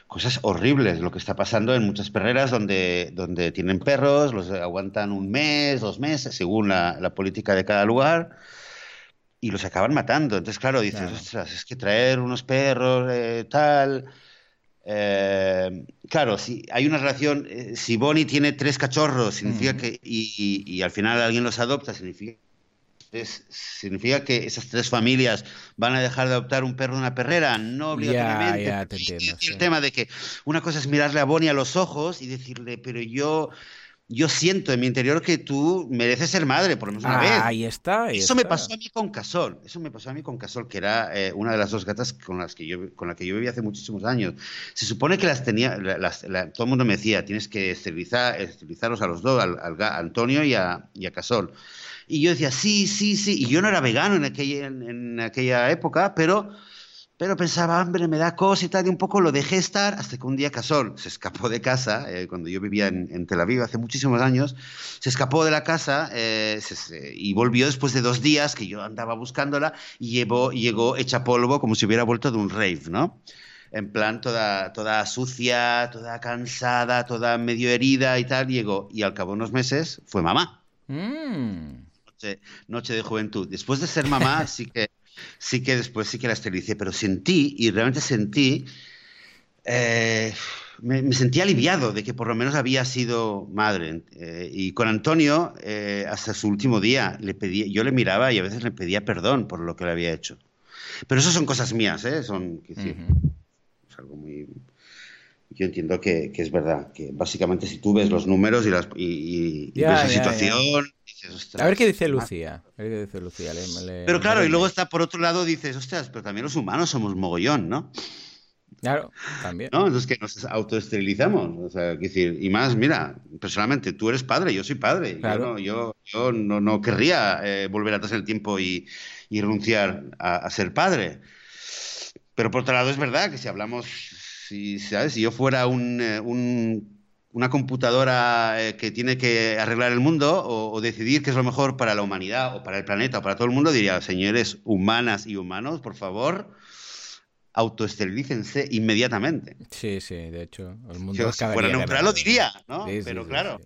[SPEAKER 2] cosas horribles, lo que está pasando en muchas perreras donde, donde tienen perros, los aguantan un mes, dos meses, según la, la política de cada lugar y los acaban matando. Entonces, claro, dices,
[SPEAKER 1] Claro.
[SPEAKER 2] ostras, es que traer unos perros, eh, tal. Eh, claro, si hay una relación, eh, si Bonnie tiene tres cachorros, significa que, y, y- y al final alguien los adopta, significa, es- significa que esas tres familias van a dejar de adoptar un perro de una perrera, no obligatoriamente.
[SPEAKER 1] ya te
[SPEAKER 2] y- el tema de que una cosa es mirarle a Bonnie a los ojos y decirle, pero yo, yo siento en mi interior que tú mereces ser madre, por lo menos una vez.
[SPEAKER 1] Ah, ahí está. ahí
[SPEAKER 2] Eso me
[SPEAKER 1] está.
[SPEAKER 2] pasó a mí con Casol. Eso me pasó a mí con Casol, que era eh, una de las dos gatas con las que yo con la que yo vivía hace muchísimos años. Se supone que las tenía, la- las- la- todo el mundo me decía, tienes que esterilizar, esterilizarlos a los dos, al, al a Antonio y a, y a Casol. Y yo decía, sí, sí, sí. Y yo no era vegano en aquella, en, en aquella época, pero, pero pensaba, hombre, me da cosa y tal, y un poco lo dejé estar hasta que un día Casol se escapó de casa, eh, cuando yo vivía en, en Tel Aviv hace muchísimos años, se escapó de la casa eh, se- se- y volvió después de dos días que yo andaba buscándola y llegó, llegó hecha polvo como si hubiera vuelto de un rave, ¿no? En plan, toda, toda sucia, toda cansada, toda medio herida y tal, llegó. Y al cabo de unos meses fue mamá
[SPEAKER 1] Mm.
[SPEAKER 2] noche, noche de juventud. Después de ser mamá, [laughs] sí que, sí que después sí que la esterilicé, pero sentí, y realmente sentí, eh, me, me sentí aliviado de que por lo menos había sido madre. Eh, y con Antonio, eh, hasta su último día, le pedí, yo le miraba y a veces le pedía perdón por lo que le había hecho. Pero eso son cosas mías, ¿eh? Son, quiero decir,
[SPEAKER 1] Ujú.
[SPEAKER 2] es algo muy... Yo entiendo que, que es verdad, que básicamente si tú ves los números y, las, y, y- y
[SPEAKER 1] Ya,
[SPEAKER 2] ves la
[SPEAKER 1] ya,
[SPEAKER 2] situación, dices, ostras,
[SPEAKER 1] A ver qué dice Lucía. A ver qué dice Lucía. le- le-
[SPEAKER 2] pero claro, y luego está por otro lado, dices, ostras, pero también los humanos somos mogollón, ¿no?
[SPEAKER 1] Claro, también.
[SPEAKER 2] ¿No? Entonces que nos autoesterilizamos. O sea, decir, y más, mira, personalmente, tú eres padre, yo soy padre.
[SPEAKER 1] Claro.
[SPEAKER 2] Yo, no, yo, yo no, no querría eh, volver atrás en el tiempo y, y renunciar a, a ser padre. Pero por otro lado, es verdad que si hablamos, si, ¿sabes? si yo fuera un, eh, un- una computadora eh, que tiene que arreglar el mundo o, o decidir qué es lo mejor para la humanidad o para el planeta o para todo el mundo, diría, señores humanas y humanos, por favor, autoesterilícense inmediatamente.
[SPEAKER 1] Sí, sí, de hecho. El mundo
[SPEAKER 2] si fuera neutral lo diría, ¿no?
[SPEAKER 1] Sí, sí,
[SPEAKER 2] Pero
[SPEAKER 1] sí,
[SPEAKER 2] claro,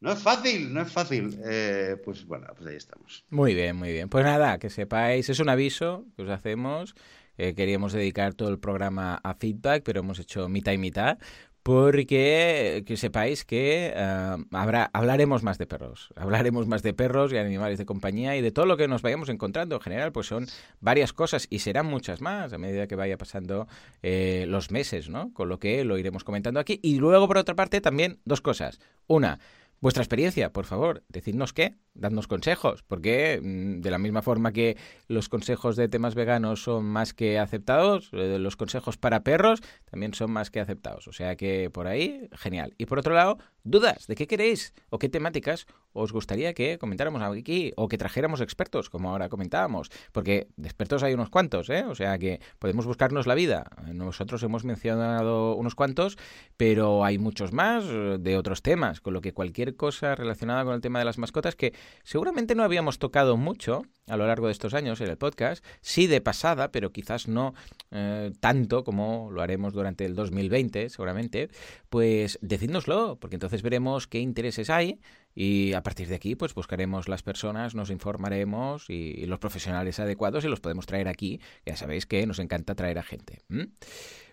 [SPEAKER 2] no es fácil, no es fácil. Eh, pues bueno, pues ahí estamos.
[SPEAKER 1] Muy bien, muy bien. Pues nada, que sepáis, es un aviso que os hacemos. Eh, queríamos dedicar todo el programa a feedback, pero hemos hecho mitad y mitad. Porque que sepáis que eh, habrá, hablaremos más de perros, hablaremos más de perros y animales de compañía y de todo lo que nos vayamos encontrando. En general, pues son varias cosas y serán muchas más a medida que vaya pasando eh, los meses, ¿no? Con lo que lo iremos comentando aquí. Y luego, por otra parte, también dos cosas. Una, vuestra experiencia, por favor, decidnos qué, dadnos consejos, porque mm, de la misma forma que los consejos de temas veganos son más que aceptados, eh, los consejos para perros también son más que aceptados. O sea que por ahí, genial. Y por otro lado, dudas de qué queréis o qué temáticas os gustaría que comentáramos aquí o que trajéramos expertos, como ahora comentábamos, porque de expertos hay unos cuantos, ¿eh? O sea que podemos buscarnos la vida. Nosotros hemos mencionado unos cuantos, pero hay muchos más eh, de otros temas, con lo que cualquier cosa relacionada con el tema de las mascotas que seguramente no habíamos tocado mucho a lo largo de estos años en el podcast, sí de pasada, pero quizás no eh, tanto como lo haremos durante el 2020, seguramente, pues decídnoslo, porque entonces veremos qué intereses hay y a partir de aquí, pues buscaremos las personas, nos informaremos y, los profesionales adecuados y los podemos traer aquí. Ya sabéis que nos encanta traer a gente.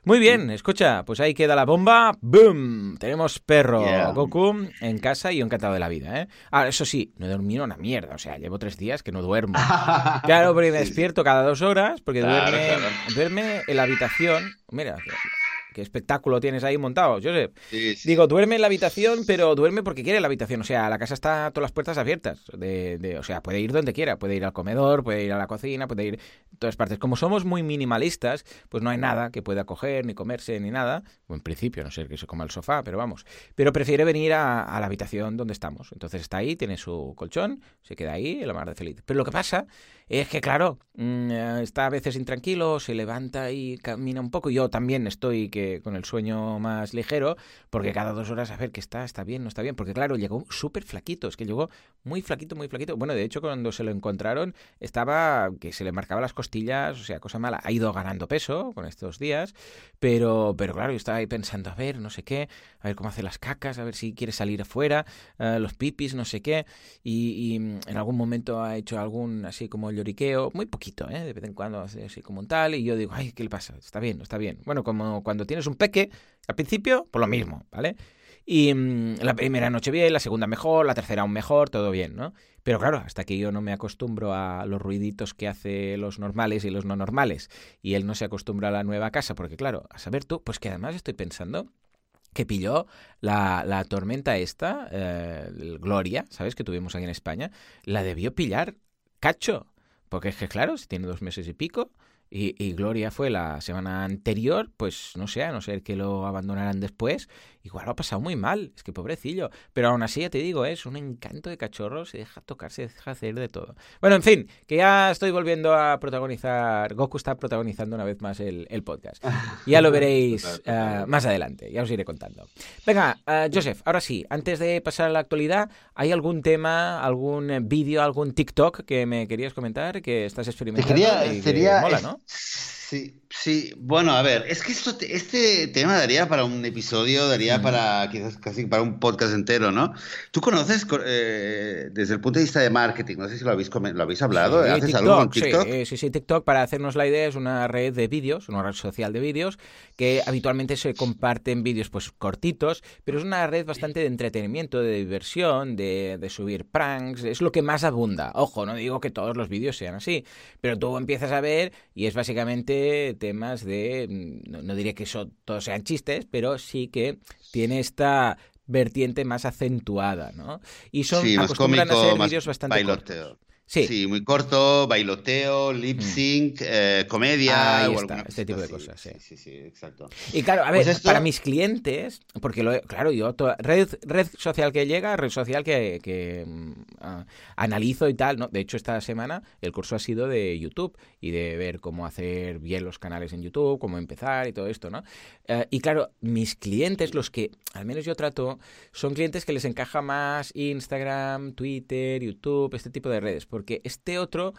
[SPEAKER 1] Muy bien, escucha, pues ahí queda la bomba. ¡Boom! Tenemos perro Goku en casa y yo encantado de la vida, ¿eh? Ah, eso sí, no he dormido una mierda. O sea, llevo tres días que no duermo. [laughs] claro, porque me despierto cada dos horas porque duerme, duerme en la habitación. Mira, ¿Qué espectáculo tienes ahí montado, Joseph? Digo, duerme en la habitación, pero duerme porque quiere la habitación. O sea, la casa está todas las puertas abiertas. De, o sea, puede ir donde quiera. Puede ir al comedor, puede ir a la cocina, puede ir a todas partes. Como somos muy minimalistas, pues no hay nada que pueda coger, ni comerse, ni nada. O en principio, no sé que se coma el sofá, pero vamos. Pero prefiere venir a, a la habitación donde estamos. Entonces está ahí, tiene su colchón, se queda ahí, la mar de feliz. Pero lo que pasa es que, claro, mm, eh, está a veces intranquilo, se levanta y camina un poco. Yo también estoy que con el sueño más ligero, porque cada dos horas a ver qué está, está bien, no está bien. Porque, claro, llegó súper flaquito, es que llegó muy flaquito, muy flaquito. Bueno, de hecho, cuando se lo encontraron, estaba que se le marcaba las costillas, o sea, cosa mala. Ha ido ganando peso con estos días, pero, pero claro, yo estaba ahí pensando, a ver, no sé qué, a ver cómo hace las cacas, a ver si quiere salir afuera, eh, los pipis, no sé qué. Y, y, en algún momento ha hecho algún así como lloriqueo, muy poquito, ¿eh? de vez en cuando, así como un tal, y yo digo, ay, ¿qué le pasa? Está bien, está bien. Bueno, como cuando tienes un peque, al principio, por lo mismo, ¿vale? Y mm, la primera noche bien, la segunda mejor, la tercera aún mejor, todo bien, ¿no? Pero claro, hasta que yo no me acostumbro a los ruiditos que hace los normales y los no normales, y él no se acostumbra a la nueva casa, porque claro, a saber tú, pues que además estoy pensando que pilló la, la tormenta esta, eh, Gloria, ¿sabes? Que tuvimos aquí en España, la debió pillar Cacho. Porque es que, claro, si tiene dos meses y pico, y, y, Gloria fue la semana anterior, pues no sé, a no ser que lo abandonaran después, igual lo ha pasado muy mal, es que pobrecillo. Pero aún así, ya te digo, es un encanto de cachorro, se deja tocar, se deja hacer de todo. Bueno, en fin, que ya estoy volviendo a protagonizar, Goku está protagonizando una vez más el, el podcast. [laughs] Ya lo veréis uh, más adelante, ya os iré contando. Venga, uh, Joseph, ahora sí, antes de pasar a la actualidad, ¿hay algún tema, algún vídeo, algún TikTok que me querías comentar que estás experimentando?
[SPEAKER 2] Quería,
[SPEAKER 1] y
[SPEAKER 2] sería,
[SPEAKER 1] que mola, ¿no?
[SPEAKER 2] Sí, sí. Bueno, a ver, es que esto, este tema daría para un episodio, daría mm. para quizás casi para un podcast entero, ¿no? Tú conoces eh, desde el punto de vista de marketing, no sé si lo habéis, lo habéis hablado,
[SPEAKER 1] sí,
[SPEAKER 2] ¿haces
[SPEAKER 1] TikTok,
[SPEAKER 2] algo con TikTok?
[SPEAKER 1] Sí, sí, sí, TikTok, para hacernos la idea, es una red de vídeos, una red social de vídeos, que habitualmente se comparten vídeos pues cortitos, pero es una red bastante de entretenimiento, de diversión, de, de subir pranks, es lo que más abunda. Ojo, no digo que todos los vídeos sean así, pero tú empiezas a ver y es básicamente temas de, no, no diré que eso, todos sean chistes, pero sí que tiene esta vertiente más acentuada, ¿no? Y son
[SPEAKER 2] Sí, más
[SPEAKER 1] acostumbran
[SPEAKER 2] cómico,
[SPEAKER 1] a ser vídeos bastante cortos. Sí,
[SPEAKER 2] Sí, muy corto, bailoteo, lip sync, eh, comedia
[SPEAKER 1] Ahí
[SPEAKER 2] o
[SPEAKER 1] está, este tipo de cosas.
[SPEAKER 2] Sí, sí, sí, exacto.
[SPEAKER 1] Y claro, a ver,
[SPEAKER 2] Pues esto-
[SPEAKER 1] para mis clientes, porque lo, claro, yo, toda- red, red social que llega, red social que, que, mm, analizo y tal, ¿no? De hecho, esta semana el curso ha sido de YouTube y de ver cómo hacer bien los canales en YouTube, cómo empezar y todo esto, ¿no? Eh, y claro, mis clientes, los que al menos yo trato, son clientes que les encaja más Instagram, Twitter, YouTube, este tipo de redes, porque este otro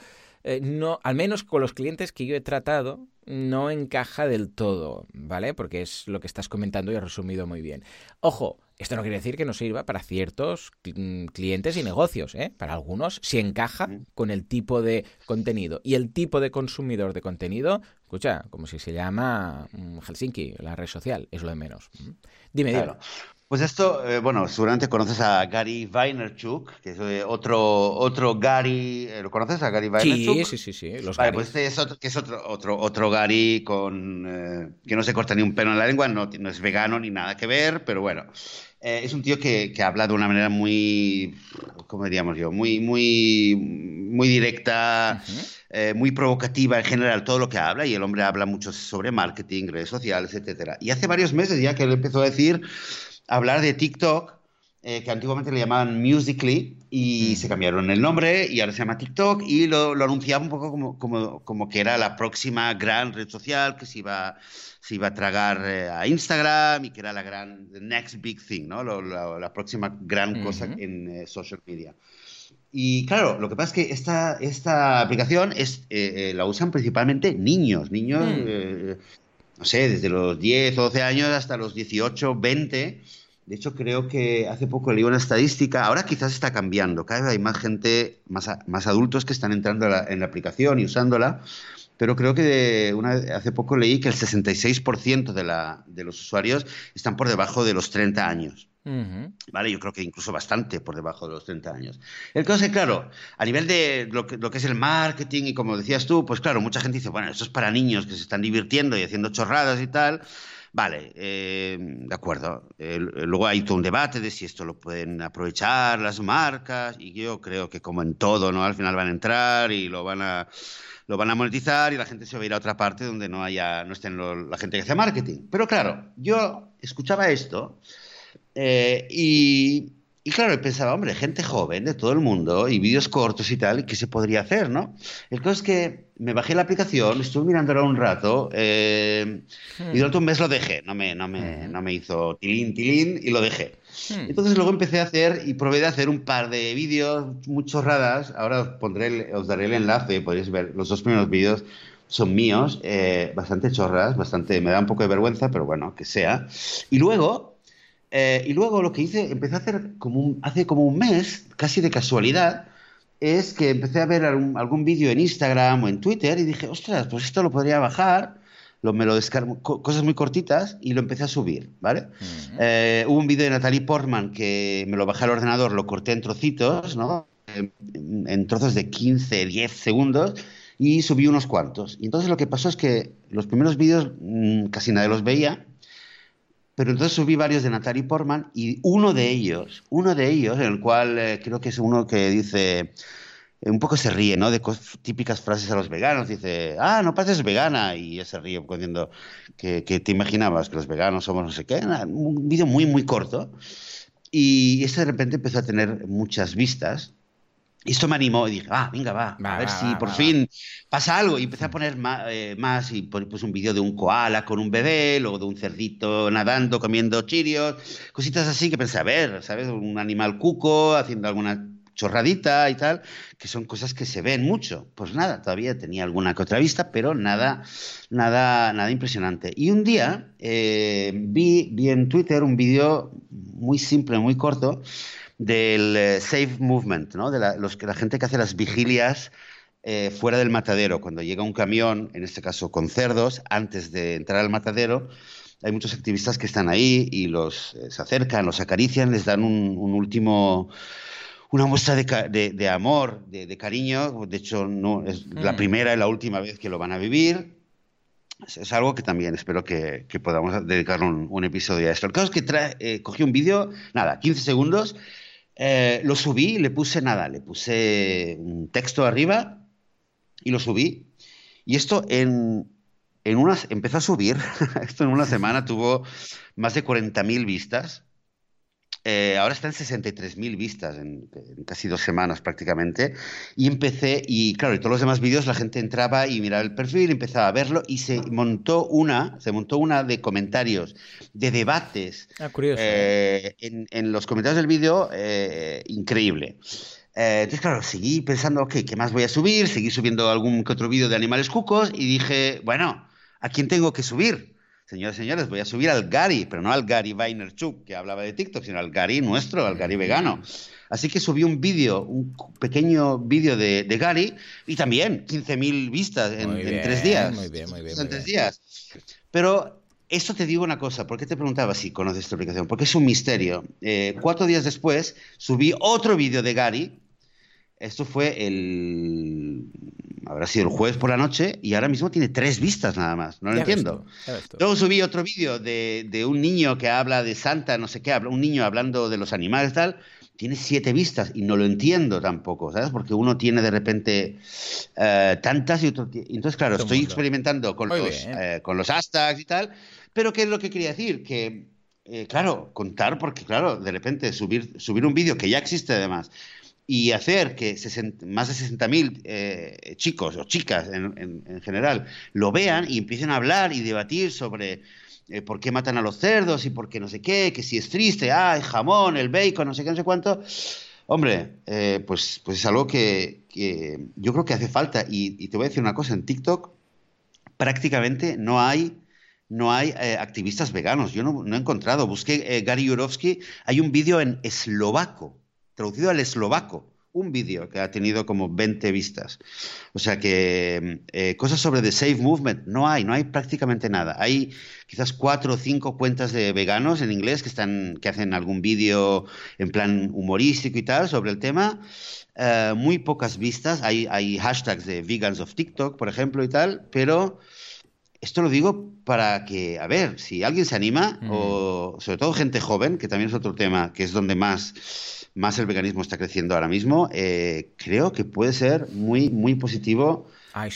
[SPEAKER 1] eh, no, al menos con los clientes que yo he tratado, no encaja del todo, ¿vale? Porque es lo que estás comentando y has resumido muy bien. Ojo, Esto no quiere decir que no sirva para ciertos mm, clientes y negocios. ¿eh? Para algunos, si encaja con el tipo de contenido y el tipo de consumidor de contenido, escucha, como si se llama mm, Helsinki, la red social, es lo de menos. Dime, dime.
[SPEAKER 2] Pues esto, eh, bueno, seguramente conoces a Gary Vaynerchuk, que es eh, otro, otro Gary, ¿lo conoces a Gary Vaynerchuk?
[SPEAKER 1] Sí, sí, sí, sí.
[SPEAKER 2] vale, pues este es otro, que es otro, otro, otro Gary con que no se corta ni un pelo en la lengua, no, no es vegano ni nada que ver, pero bueno, eh, es un tío que, que, habla de una manera muy, ¿cómo diríamos yo? Muy, muy, muy directa, eh, muy provocativa en general todo lo que habla y el hombre habla mucho sobre marketing, redes sociales, etcétera. Y hace varios meses ya que él empezó a decir, hablar de TikTok, eh, que antiguamente le llamaban Musically y se cambiaron el nombre y ahora se llama TikTok y lo, lo anunciaba un poco como, como, como que era la próxima gran red social que se iba se iba a tragar eh, a Instagram y que era la gran, the next big thing, ¿no? la, próxima gran cosa en eh, social media. Y claro, lo que pasa es que esta, esta aplicación es, eh, la usan principalmente niños, niños, hmm. No sé, desde los 10 o 12 años hasta los 18, 20. De hecho, creo que hace poco leí una estadística, ahora quizás está cambiando, cada vez hay más gente, más, adultos que están entrando en la aplicación y usándola, pero creo que una, hace poco leí que el 66% de, de los usuarios están por debajo de los 30 años. ¿Vale? Yo creo que incluso bastante por debajo de los 30 años. El caso es que, claro, a nivel de lo que, lo es el marketing y como decías tú, pues claro, mucha gente dice, bueno, esto es para niños que se están divirtiendo y haciendo chorradas y tal. Vale, eh, de acuerdo. luego hay todo un debate de si esto lo pueden aprovechar las marcas y yo creo que como en todo, ¿no? Al final van a entrar y lo van a lo van a monetizar y la gente se va a ir a otra parte donde no haya, no estén la gente que hace marketing. Pero claro, yo escuchaba esto eh, y, y, claro, pensaba, hombre, gente joven de todo el mundo y vídeos cortos y tal, ¿qué se podría hacer, no? El caso es que me bajé la aplicación, estuve mirándola un rato eh, y durante un mes lo dejé, no me, no me, no me hizo tilín, tilín y lo dejé. Hmm. Entonces luego empecé a hacer y probé de hacer un par de vídeos muy chorradas. Ahora os, pondré, os daré el enlace, podéis ver los dos primeros vídeos son míos, eh, bastante chorras, bastante, me da un poco de vergüenza, pero bueno, que sea. Y luego, eh, y luego lo que hice, empecé a hacer como hace como un mes, casi de casualidad, es que empecé a ver algún, algún vídeo en Instagram o en Twitter y dije, ostras, pues esto lo podría bajar lo, me lo descargo, cosas muy cortitas y lo empecé a subir, ¿vale? Eh, hubo un vídeo de Natalie Portman que me lo bajé al ordenador, lo corté en trocitos, ¿no? En, trozos de 15, 10 segundos y subí unos cuantos. Y entonces lo que pasó es que los primeros vídeos mm, casi nadie los veía, pero entonces subí varios de Natalie Portman y uno de ellos, uno de ellos, en el cual eh, creo que es uno que dice un poco se ríe, ¿no? De típicas frases a los veganos. Dice, ah, no pareces vegana. Y ella se ríe diciendo que, que, te imaginabas que los veganos somos no sé qué. Un vídeo muy, muy corto. Y este de repente empezó a tener muchas vistas. Y esto me animó y dije, ah, venga, va, a ver si por fin pasa algo. Y empecé a poner eh, más, y puse un vídeo de un koala con un bebé, luego de un cerdito nadando, comiendo chirios, cositas así que pensé, a ver, ¿sabes? Un animal cuco haciendo alguna chorradita y tal, que son cosas que se ven mucho. Pues nada, todavía tenía alguna que otra vista, pero nada, nada, nada impresionante. Y un día eh, vi, vi en Twitter un vídeo muy simple, muy corto, del eh, Safe Movement, ¿no? de la, los, la gente que hace las vigilias eh, fuera del matadero, cuando llega un camión, en este caso con cerdos, antes de entrar al matadero, hay muchos activistas que están ahí y los se acercan, los acarician, les dan un, un último una muestra de, amor, de, cariño. De hecho, no es la mm. primera y la última vez que lo van a vivir. Es, algo que también espero que, podamos dedicar un, episodio a esto. El caso es que eh, cogí un vídeo, nada, 15 segundos, eh, lo subí, le puse nada, le puse un texto arriba y lo subí. Y esto en, en unas, empezó a subir, [laughs] esto en una semana tuvo más de 40.000 vistas. Eh, ahora está en 63.000 vistas en, casi dos semanas prácticamente. Y empecé, y claro, y todos los demás vídeos la gente entraba y miraba el perfil, empezaba a verlo y se montó una, se montó una de comentarios, de debates.
[SPEAKER 1] Ah, curioso.
[SPEAKER 2] Eh, en, los comentarios del vídeo, eh, increíble. entonces, claro, seguí pensando, ok, ¿qué más voy a subir? Seguí subiendo algún que otro vídeo de animales cucos y dije, bueno, ¿a quién tengo que subir? Señores y señores, voy a subir al Gary, pero no al Gary Vaynerchuk, que hablaba de TikTok, sino al Gary nuestro, al Gary vegano. Así que subí un vídeo, un pequeño vídeo de, Gary, y también 15.000 vistas en, tres días.
[SPEAKER 1] Muy bien, muy bien.
[SPEAKER 2] En tres días. Pero esto te digo una cosa, ¿por qué te preguntaba si conoces esta aplicación? Porque es un misterio. Eh, cuatro días después subí otro vídeo de Gary. Esto fue el. Habrá sido el jueves por la noche y ahora mismo tiene tres vistas nada más. No lo entiendo. Luego subí otro vídeo de, de, un niño que habla de Santa, no sé qué, un niño hablando de los animales y tal tiene siete vistas y no lo entiendo tampoco, ¿sabes? Porque uno tiene de repente eh, tantas y otro Entonces, claro, estoy experimentando con los, eh, con los hashtags y tal, pero ¿qué es lo que quería decir? Que, eh, claro, contar, porque claro, de repente subir, subir un vídeo que ya existe además y hacer que más de 60.000 chicos o chicas en, en, general lo vean y empiecen a hablar y debatir sobre eh, por qué matan a los cerdos y por qué no sé qué, que si es triste, ah, el jamón, el bacon, no sé qué, no sé cuánto. Hombre, eh, pues, pues es algo que, yo creo que hace falta. Y, te voy a decir una cosa, en TikTok prácticamente no hay no hay eh, activistas veganos. Yo no, he encontrado. Busqué Gary Yurovsky. Hay un vídeo en eslovaco, traducido al eslovaco, un vídeo que ha tenido como 20 vistas. O sea que eh, cosas sobre The Safe Movement no hay, no hay prácticamente nada. Hay quizás cuatro o cinco cuentas de veganos en inglés que están, que hacen algún vídeo en plan humorístico y tal sobre el tema. Eh, muy pocas vistas. Hay, hay hashtags de vegans of TikTok, por ejemplo, y tal, pero esto lo digo para que, a ver, si alguien se anima, o sobre todo gente joven, que también es otro tema, que es donde más más el veganismo está creciendo ahora mismo, eh, creo que puede ser muy, muy positivo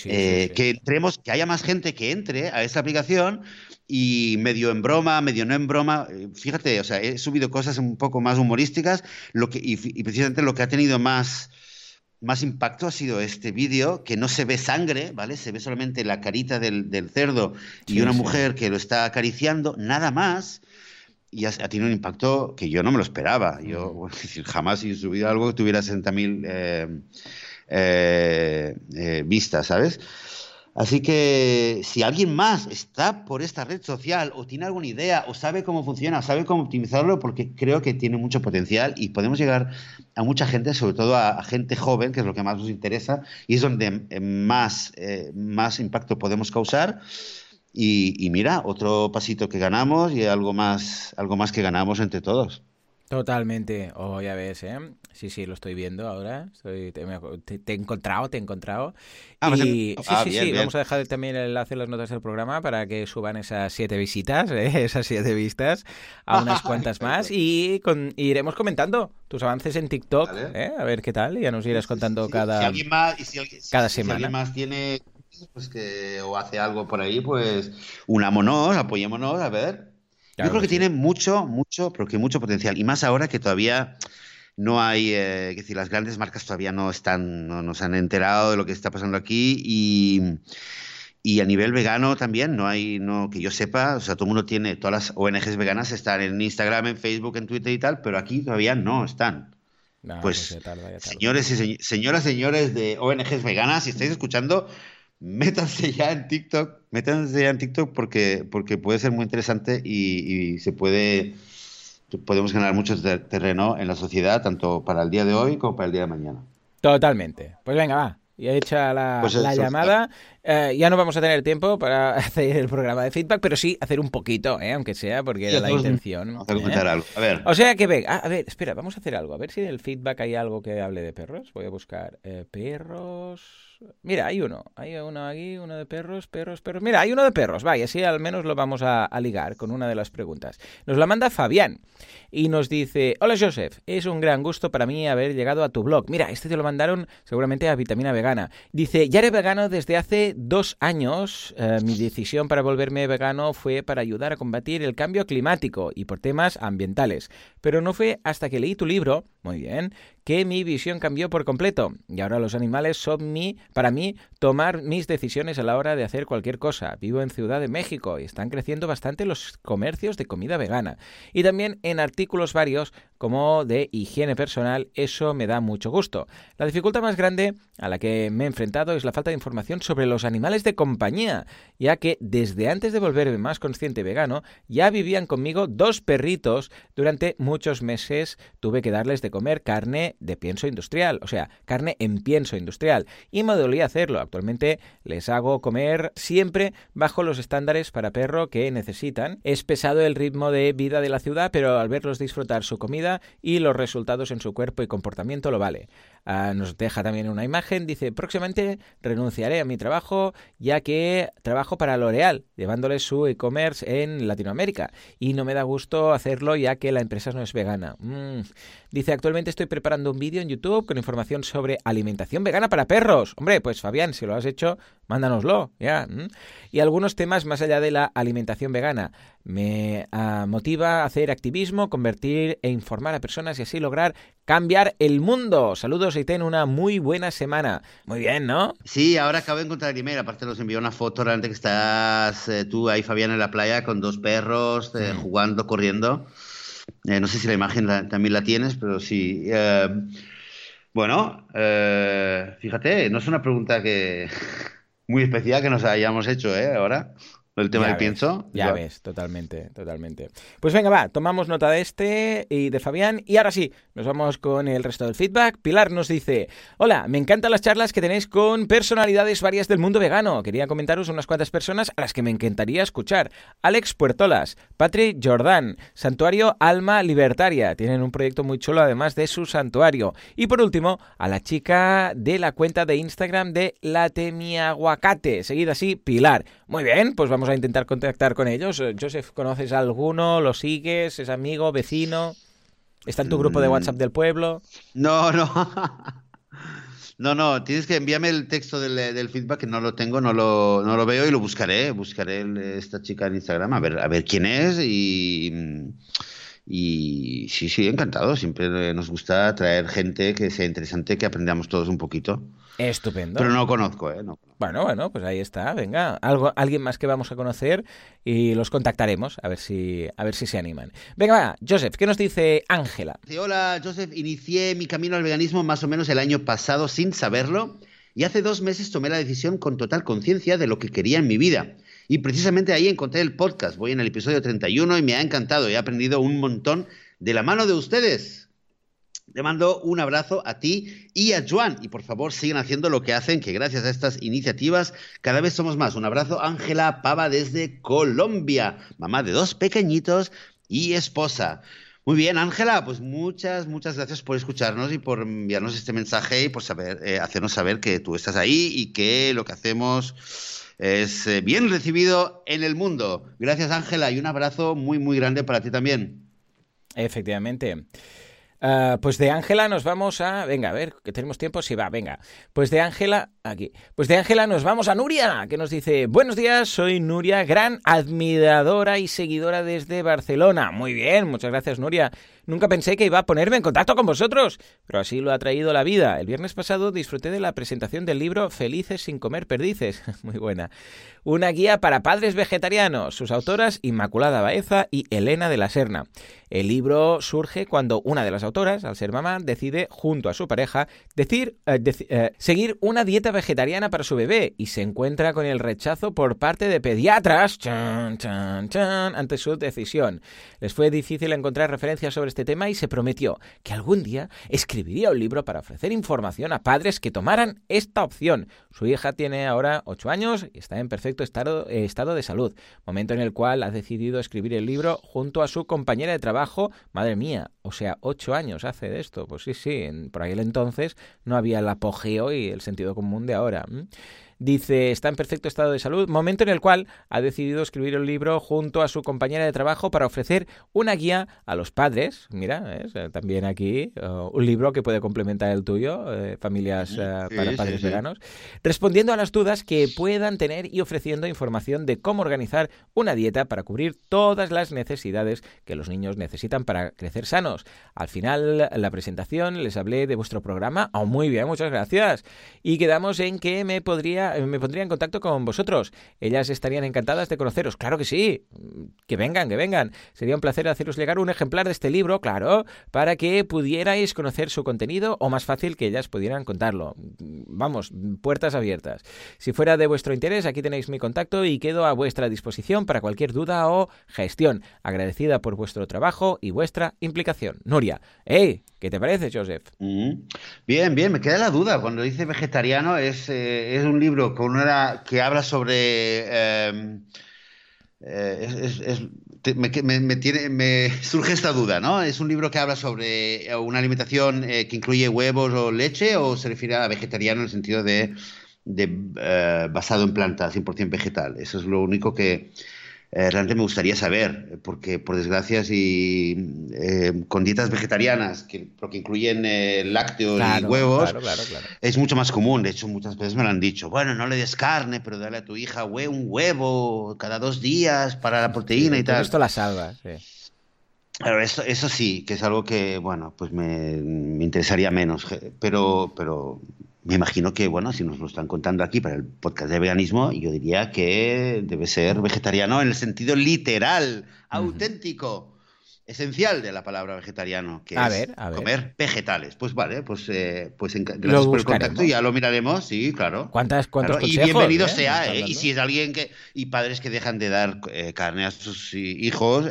[SPEAKER 2] eh, que entremos, que haya más gente que entre a esta aplicación y medio en broma, medio no en broma. Eh, fíjate, o sea, he subido cosas un poco más humorísticas lo que, y, precisamente lo que ha tenido más, más impacto ha sido este vídeo que no se ve sangre, ¿vale? Se ve solamente la carita del, cerdo y una mujer que lo está acariciando, nada más y ha, tenido un impacto que yo no me lo esperaba. Yo [laughs] jamás he subido algo que tuviera 60.000 eh, eh, eh, vistas, ¿sabes? Así que si alguien más está por esta red social o tiene alguna idea o sabe cómo funciona, sabe cómo optimizarlo, porque creo que tiene mucho potencial y podemos llegar a mucha gente, sobre todo a, gente joven, que es lo que más nos interesa y es donde más, más impacto podemos causar. Y, mira, otro pasito que ganamos y algo más, algo más que ganamos entre todos.
[SPEAKER 1] Totalmente. Oh, ya ves, ¿eh? Sí, sí, lo estoy viendo ahora. te, he encontrado, te he encontrado. Ah, y, sí, ah, sí, sí. Vamos a dejar también el enlace en las notas del programa para que suban esas siete visitas, [laughs] ¿eh? esas siete vistas, a unas [laughs] cuantas más. Y iremos comentando tus avances en TikTok, ¿eh? A ver qué tal. Ya nos irás contando cada, cada semana.
[SPEAKER 2] Si alguien más tiene pues que o hace algo por ahí, pues unámonos, apoyémonos, a ver. Yo creo que, tiene mucho, mucho, pero que mucho potencial. Y más ahora que todavía no hay, eh, que decir, las grandes marcas todavía no están, no nos han enterado de lo que está pasando aquí y, y a nivel vegano también no hay, no que yo sepa, o sea, todo el mundo tiene, todas las ONGs veganas están en Instagram, en Facebook, en Twitter y tal, pero aquí todavía no están. pues, señores y señoras, señores de ONGs veganas, si estáis escuchando, métanse ya en TikTok, métanse ya en TikTok porque, porque puede ser muy interesante y, se puede podemos ganar mucho terreno en la sociedad, tanto para el día de hoy como para el día de mañana.
[SPEAKER 1] Totalmente. Pues venga, va. Ya hecha la, pues la llamada, eh, ya no vamos a tener tiempo para [laughs] hacer el programa de feedback, pero sí hacer un poquito, ¿eh? aunque sea, porque era la intención.
[SPEAKER 2] ¿eh? algo. A ver.
[SPEAKER 1] O sea que, ve, ah, a ver, espera, vamos a hacer algo. A ver si en el feedback hay algo que hable de perros. Voy a buscar perros. Mira, hay uno. Hay uno aquí, uno de perros, perros, perros. Mira, hay uno de perros. Vaya, así al menos lo vamos a, ligar con una de las preguntas. Nos la manda Fabián y nos dice: Hola Joseph, es un gran gusto para mí haber llegado a tu blog. Mira, este te lo mandaron seguramente a Vitamina Vegana. Dice: Ya eres vegano desde hace dos años. Eh, mi decisión para volverme vegano fue para ayudar a combatir el cambio climático y por temas ambientales. Pero no fue hasta que leí tu libro, muy bien, que mi visión cambió por completo y ahora los animales son mi, para mí, tomar mis decisiones a la hora de hacer cualquier cosa. Vivo en Ciudad de México y están creciendo bastante los comercios de comida vegana y también en artículos varios como de higiene personal, eso me da mucho gusto. La dificultad más grande a la que me he enfrentado es la falta de información sobre los animales de compañía, ya que desde antes de volverme más consciente vegano, ya vivían conmigo dos perritos. Durante muchos meses tuve que darles de comer carne de pienso industrial, o sea, carne en pienso industrial, y me dolía hacerlo. Actualmente les hago comer siempre bajo los estándares para perro que necesitan. Es pesado el ritmo de vida de la ciudad, pero al verlos disfrutar su comida, y los resultados en su cuerpo y comportamiento lo vale. Ah, nos deja también una imagen, dice, próximamente renunciaré a mi trabajo ya que trabajo para L'Oreal, llevándoles su e-commerce en Latinoamérica y no me da gusto hacerlo ya que la empresa no es vegana. Mm. Dice, actualmente estoy preparando un vídeo en YouTube con información sobre alimentación vegana para perros. Hombre, pues Fabián, si lo has hecho, mándanoslo, ya. Y algunos temas más allá de la alimentación vegana. Me ah, motiva a hacer activismo, convertir e informar a personas y así lograr cambiar el mundo. Saludos y ten una muy buena semana. Muy bien, ¿no?
[SPEAKER 2] Sí, ahora acabo de encontrar el email. Aparte nos envió una foto realmente que estás eh, tú ahí, Fabián, en la playa con dos perros eh, mm. jugando, corriendo. Eh, no sé si la imagen también la tienes, pero sí. bueno, fíjate, no es una pregunta que muy especial que nos hayamos hecho, ¿eh? Ahora el tema del pienso.
[SPEAKER 1] Ya ves, totalmente, totalmente. Pues venga, va, tomamos nota de este y de Fabián. Y ahora sí, nos vamos con el resto del feedback. Pilar nos dice: Hola, me encantan las charlas que tenéis con personalidades varias del mundo vegano. Quería comentaros unas cuantas personas a las que me encantaría escuchar: Alex Puertolas, Patrick Jordan, Santuario Alma Libertaria. Tienen un proyecto muy chulo además de su santuario. Y por último, a la chica de la cuenta de Instagram de Latemiaguacate. Seguida así, Pilar. Muy bien, pues vamos a intentar contactar con ellos. Eh, Joseph, ¿conoces a alguno? ¿Lo sigues? ¿Es amigo? ¿Vecino? ¿Está en tu grupo de mm. WhatsApp del pueblo?
[SPEAKER 2] No, no. [laughs] No, no, tienes que enviarme el texto del, feedback que no lo tengo, no lo, no lo veo y lo buscaré. Buscaré esta chica en Instagram a ver, a ver quién es y, y sí, sí, encantado. Siempre nos gusta traer gente que sea interesante, que aprendamos todos un poquito.
[SPEAKER 1] Estupendo.
[SPEAKER 2] Pero no lo conozco, ¿eh? No.
[SPEAKER 1] Bueno, bueno, pues ahí está. Venga, algo, alguien más que vamos a conocer y los contactaremos a ver si, a ver si se animan. Venga, va, Joseph, ¿qué nos dice Ángela?
[SPEAKER 2] Hola, Joseph. Inicié mi camino al veganismo más o menos el año pasado sin saberlo y hace dos meses tomé la decisión con total conciencia de lo que quería en mi vida. Y precisamente ahí encontré el podcast. Voy en el episodio 31 y me ha encantado. He aprendido un montón de la mano de ustedes. Te mando un abrazo a ti y a Joan. Y por favor, sigan haciendo lo que hacen, que gracias a estas iniciativas cada vez somos más. Un abrazo, Ángela Pava desde Colombia, mamá de dos pequeñitos y esposa. Muy bien, Ángela, pues muchas, muchas gracias por escucharnos y por enviarnos este mensaje y por saber, eh, hacernos saber que tú estás ahí y que lo que hacemos es eh, bien recibido en el mundo. Gracias, Ángela, y un abrazo muy, muy grande para ti también.
[SPEAKER 1] Efectivamente. Ah, pues de Ángela nos vamos a. Venga, a ver, que tenemos tiempo. Sí, va, venga. Pues de Ángela. Aquí. Pues de Ángela nos vamos a Nuria, que nos dice: Buenos días, soy Nuria, gran admiradora y seguidora desde Barcelona. Muy bien, muchas gracias, Nuria. Nunca pensé que iba a ponerme en contacto con vosotros, pero así lo ha traído la vida. El viernes pasado disfruté de la presentación del libro Felices sin comer perdices. [laughs] Muy buena. Una guía para padres vegetarianos. Sus autoras Inmaculada Baeza y Elena de la Serna. El libro surge cuando una de las autoras, al ser mamá, decide, junto a su pareja, eh, eh, seguir una dieta vegetariana para su bebé y se encuentra con el rechazo por parte de pediatras ante su decisión. Les fue difícil encontrar referencias sobre este tema y se prometió que algún día escribiría un libro para ofrecer información a padres que tomaran esta opción. Su hija tiene ahora 8 años y está en perfecto eh, estado de salud, momento en el cual ha decidido escribir el libro junto a su compañera de trabajo. Madre mía, o sea, 8 años hace de esto. Pues sí, sí, por aquel entonces no había el apogeo y el sentido común de ahora. Dice, está en perfecto estado de salud, momento en el cual ha decidido escribir un libro junto a su compañera de trabajo para ofrecer una guía a los padres. Mira, también aquí uh, un libro que puede complementar el tuyo, eh, Familias uh, para Padres Veganos, respondiendo a las dudas que puedan tener y ofreciendo información de cómo organizar una dieta para cubrir todas las necesidades que los niños necesitan para crecer sanos. Al final, la presentación, les hablé de vuestro programa. Oh, muy bien, muchas gracias. Y quedamos en que me, podría, me pondría en contacto con vosotros. Ellas estarían encantadas de conoceros. Claro que sí. Que vengan, que vengan. Sería un placer haceros llegar un ejemplar de este libro, claro, para que pudierais conocer su contenido o más fácil que ellas pudieran contarlo. Vamos, puertas abiertas. Si fuera de vuestro interés, aquí tenéis mi contacto y quedo a vuestra disposición para cualquier duda o gestión. Agradecida por vuestro trabajo y vuestra implicación. Nuria, ¡hey! ¿Qué te parece, Joseph?
[SPEAKER 2] Bien, bien, me queda la duda. Cuando dice vegetariano, es, eh, es un libro una, que habla sobre. Eh, me, surge esta duda, ¿no? ¿Es un libro que habla sobre una alimentación eh, que incluye huevos o leche o se refiere a vegetariano en el sentido de, de basado en plantas, 100% vegetal? Eso es lo único que, eh, realmente me gustaría saber, porque por desgracia, si eh, con dietas vegetarianas, que, que incluyen eh, lácteos y huevos, es mucho más común. De hecho, muchas veces me lo han dicho. Bueno, no le des carne, pero dale a tu hija un huevo cada dos días para la proteína y tal.
[SPEAKER 1] Esto la salva, sí.
[SPEAKER 2] Claro, eso, eso sí, que es algo que, bueno, pues me, me interesaría menos, pero, pero me imagino que, bueno, si nos lo están contando aquí para el podcast de veganismo, yo diría que debe ser vegetariano en el sentido literal, auténtico, esencial de la palabra vegetariano, que es comer vegetales. Pues vale, pues, eh, pues gracias por el contacto, ya lo miraremos, sí, claro.
[SPEAKER 1] ¿Cuántas, cuántos
[SPEAKER 2] Y bienvenido eh? sea, eh, y si es alguien que, y padres que dejan de dar carne a sus hijos,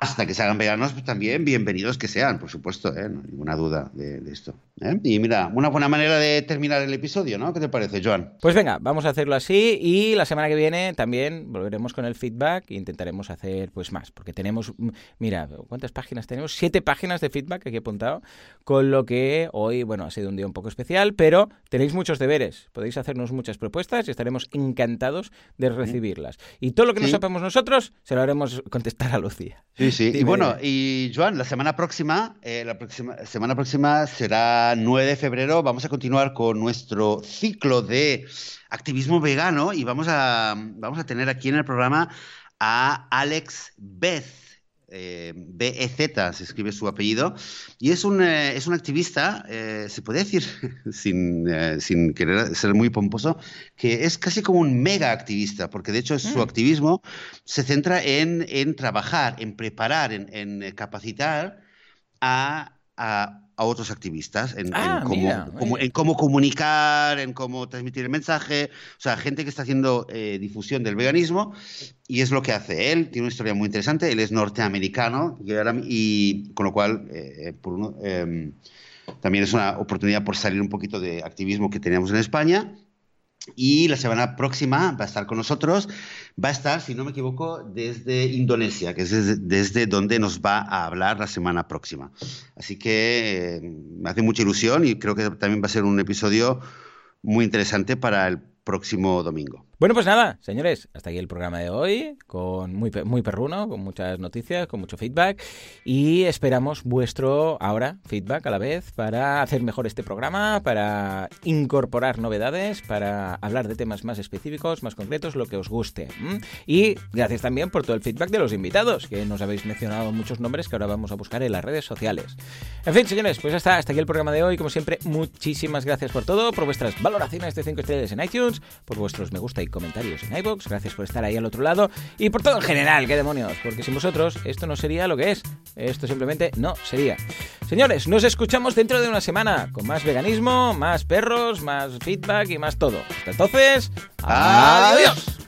[SPEAKER 2] hasta que se hagan veganos, pues también bienvenidos que sean, por supuesto, ¿eh? no hay ninguna duda de, esto. ¿eh? Y mira, una buena manera de terminar el episodio, ¿no? ¿Qué te parece, Joan?
[SPEAKER 1] Pues venga, vamos a hacerlo así y la semana que viene también volveremos con el feedback e intentaremos hacer pues más, porque tenemos, mira, ¿cuántas páginas tenemos? Siete páginas de feedback aquí apuntado, con lo que hoy, bueno, ha sido un día un poco especial, pero tenéis muchos deberes, podéis hacernos muchas propuestas y estaremos encantados de recibirlas. Y todo lo que no sepamos nosotros, se lo haremos contestar a Lucía.
[SPEAKER 2] Sí, sí. y bueno, y Joan, la semana próxima, eh, la próxima semana próxima será 9 de febrero. Vamos a continuar con nuestro ciclo de activismo vegano y vamos a, vamos a tener aquí en el programa a Alex Beth eh, BEZ se escribe su apellido, y es un, eh, es un activista, eh, se puede decir, [laughs] sin, eh, sin, querer ser muy pomposo, que es casi como un mega activista, porque de hecho su mm. activismo se centra en, en trabajar, en preparar, en, en capacitar a, a a otros activistas en,
[SPEAKER 1] ah,
[SPEAKER 2] cómo, en, cómo, comunicar, en cómo transmitir el mensaje. O sea, gente que está haciendo eh, difusión del veganismo y es lo que hace él. Tiene una historia muy interesante. Él es norteamericano y, con lo cual, eh, por uno, em, también es una oportunidad por salir un poquito de activismo que teníamos en España y la semana próxima va a estar con nosotros, va a estar, si no me equivoco, desde Indonesia, que es desde, donde nos va a hablar la semana próxima. Así que eh, me hace mucha ilusión y creo que también va a ser un episodio muy interesante para el próximo domingo.
[SPEAKER 1] Bueno, pues nada, señores, hasta aquí el programa de hoy, con muy, muy perruno, con muchas noticias, con mucho feedback, y esperamos vuestro ahora feedback a la vez para hacer mejor este programa, para incorporar novedades, para hablar de temas más específicos, más concretos, lo que os guste. Y gracias también por todo el feedback de los invitados, que nos habéis mencionado muchos nombres que ahora vamos a buscar en las redes sociales. En fin, señores, pues hasta, hasta aquí el programa de hoy. Como siempre, muchísimas gracias por todo, por vuestras valoraciones de 5 estrellas en iTunes, por vuestros me gusta y comentarios en iBox. Gracias por estar ahí al otro lado y por todo en general, qué demonios, porque sin vosotros esto no sería lo que es. Esto simplemente no sería. Señores, nos escuchamos dentro de una semana con más veganismo, más perros, más feedback y más todo. Hasta entonces, adiós.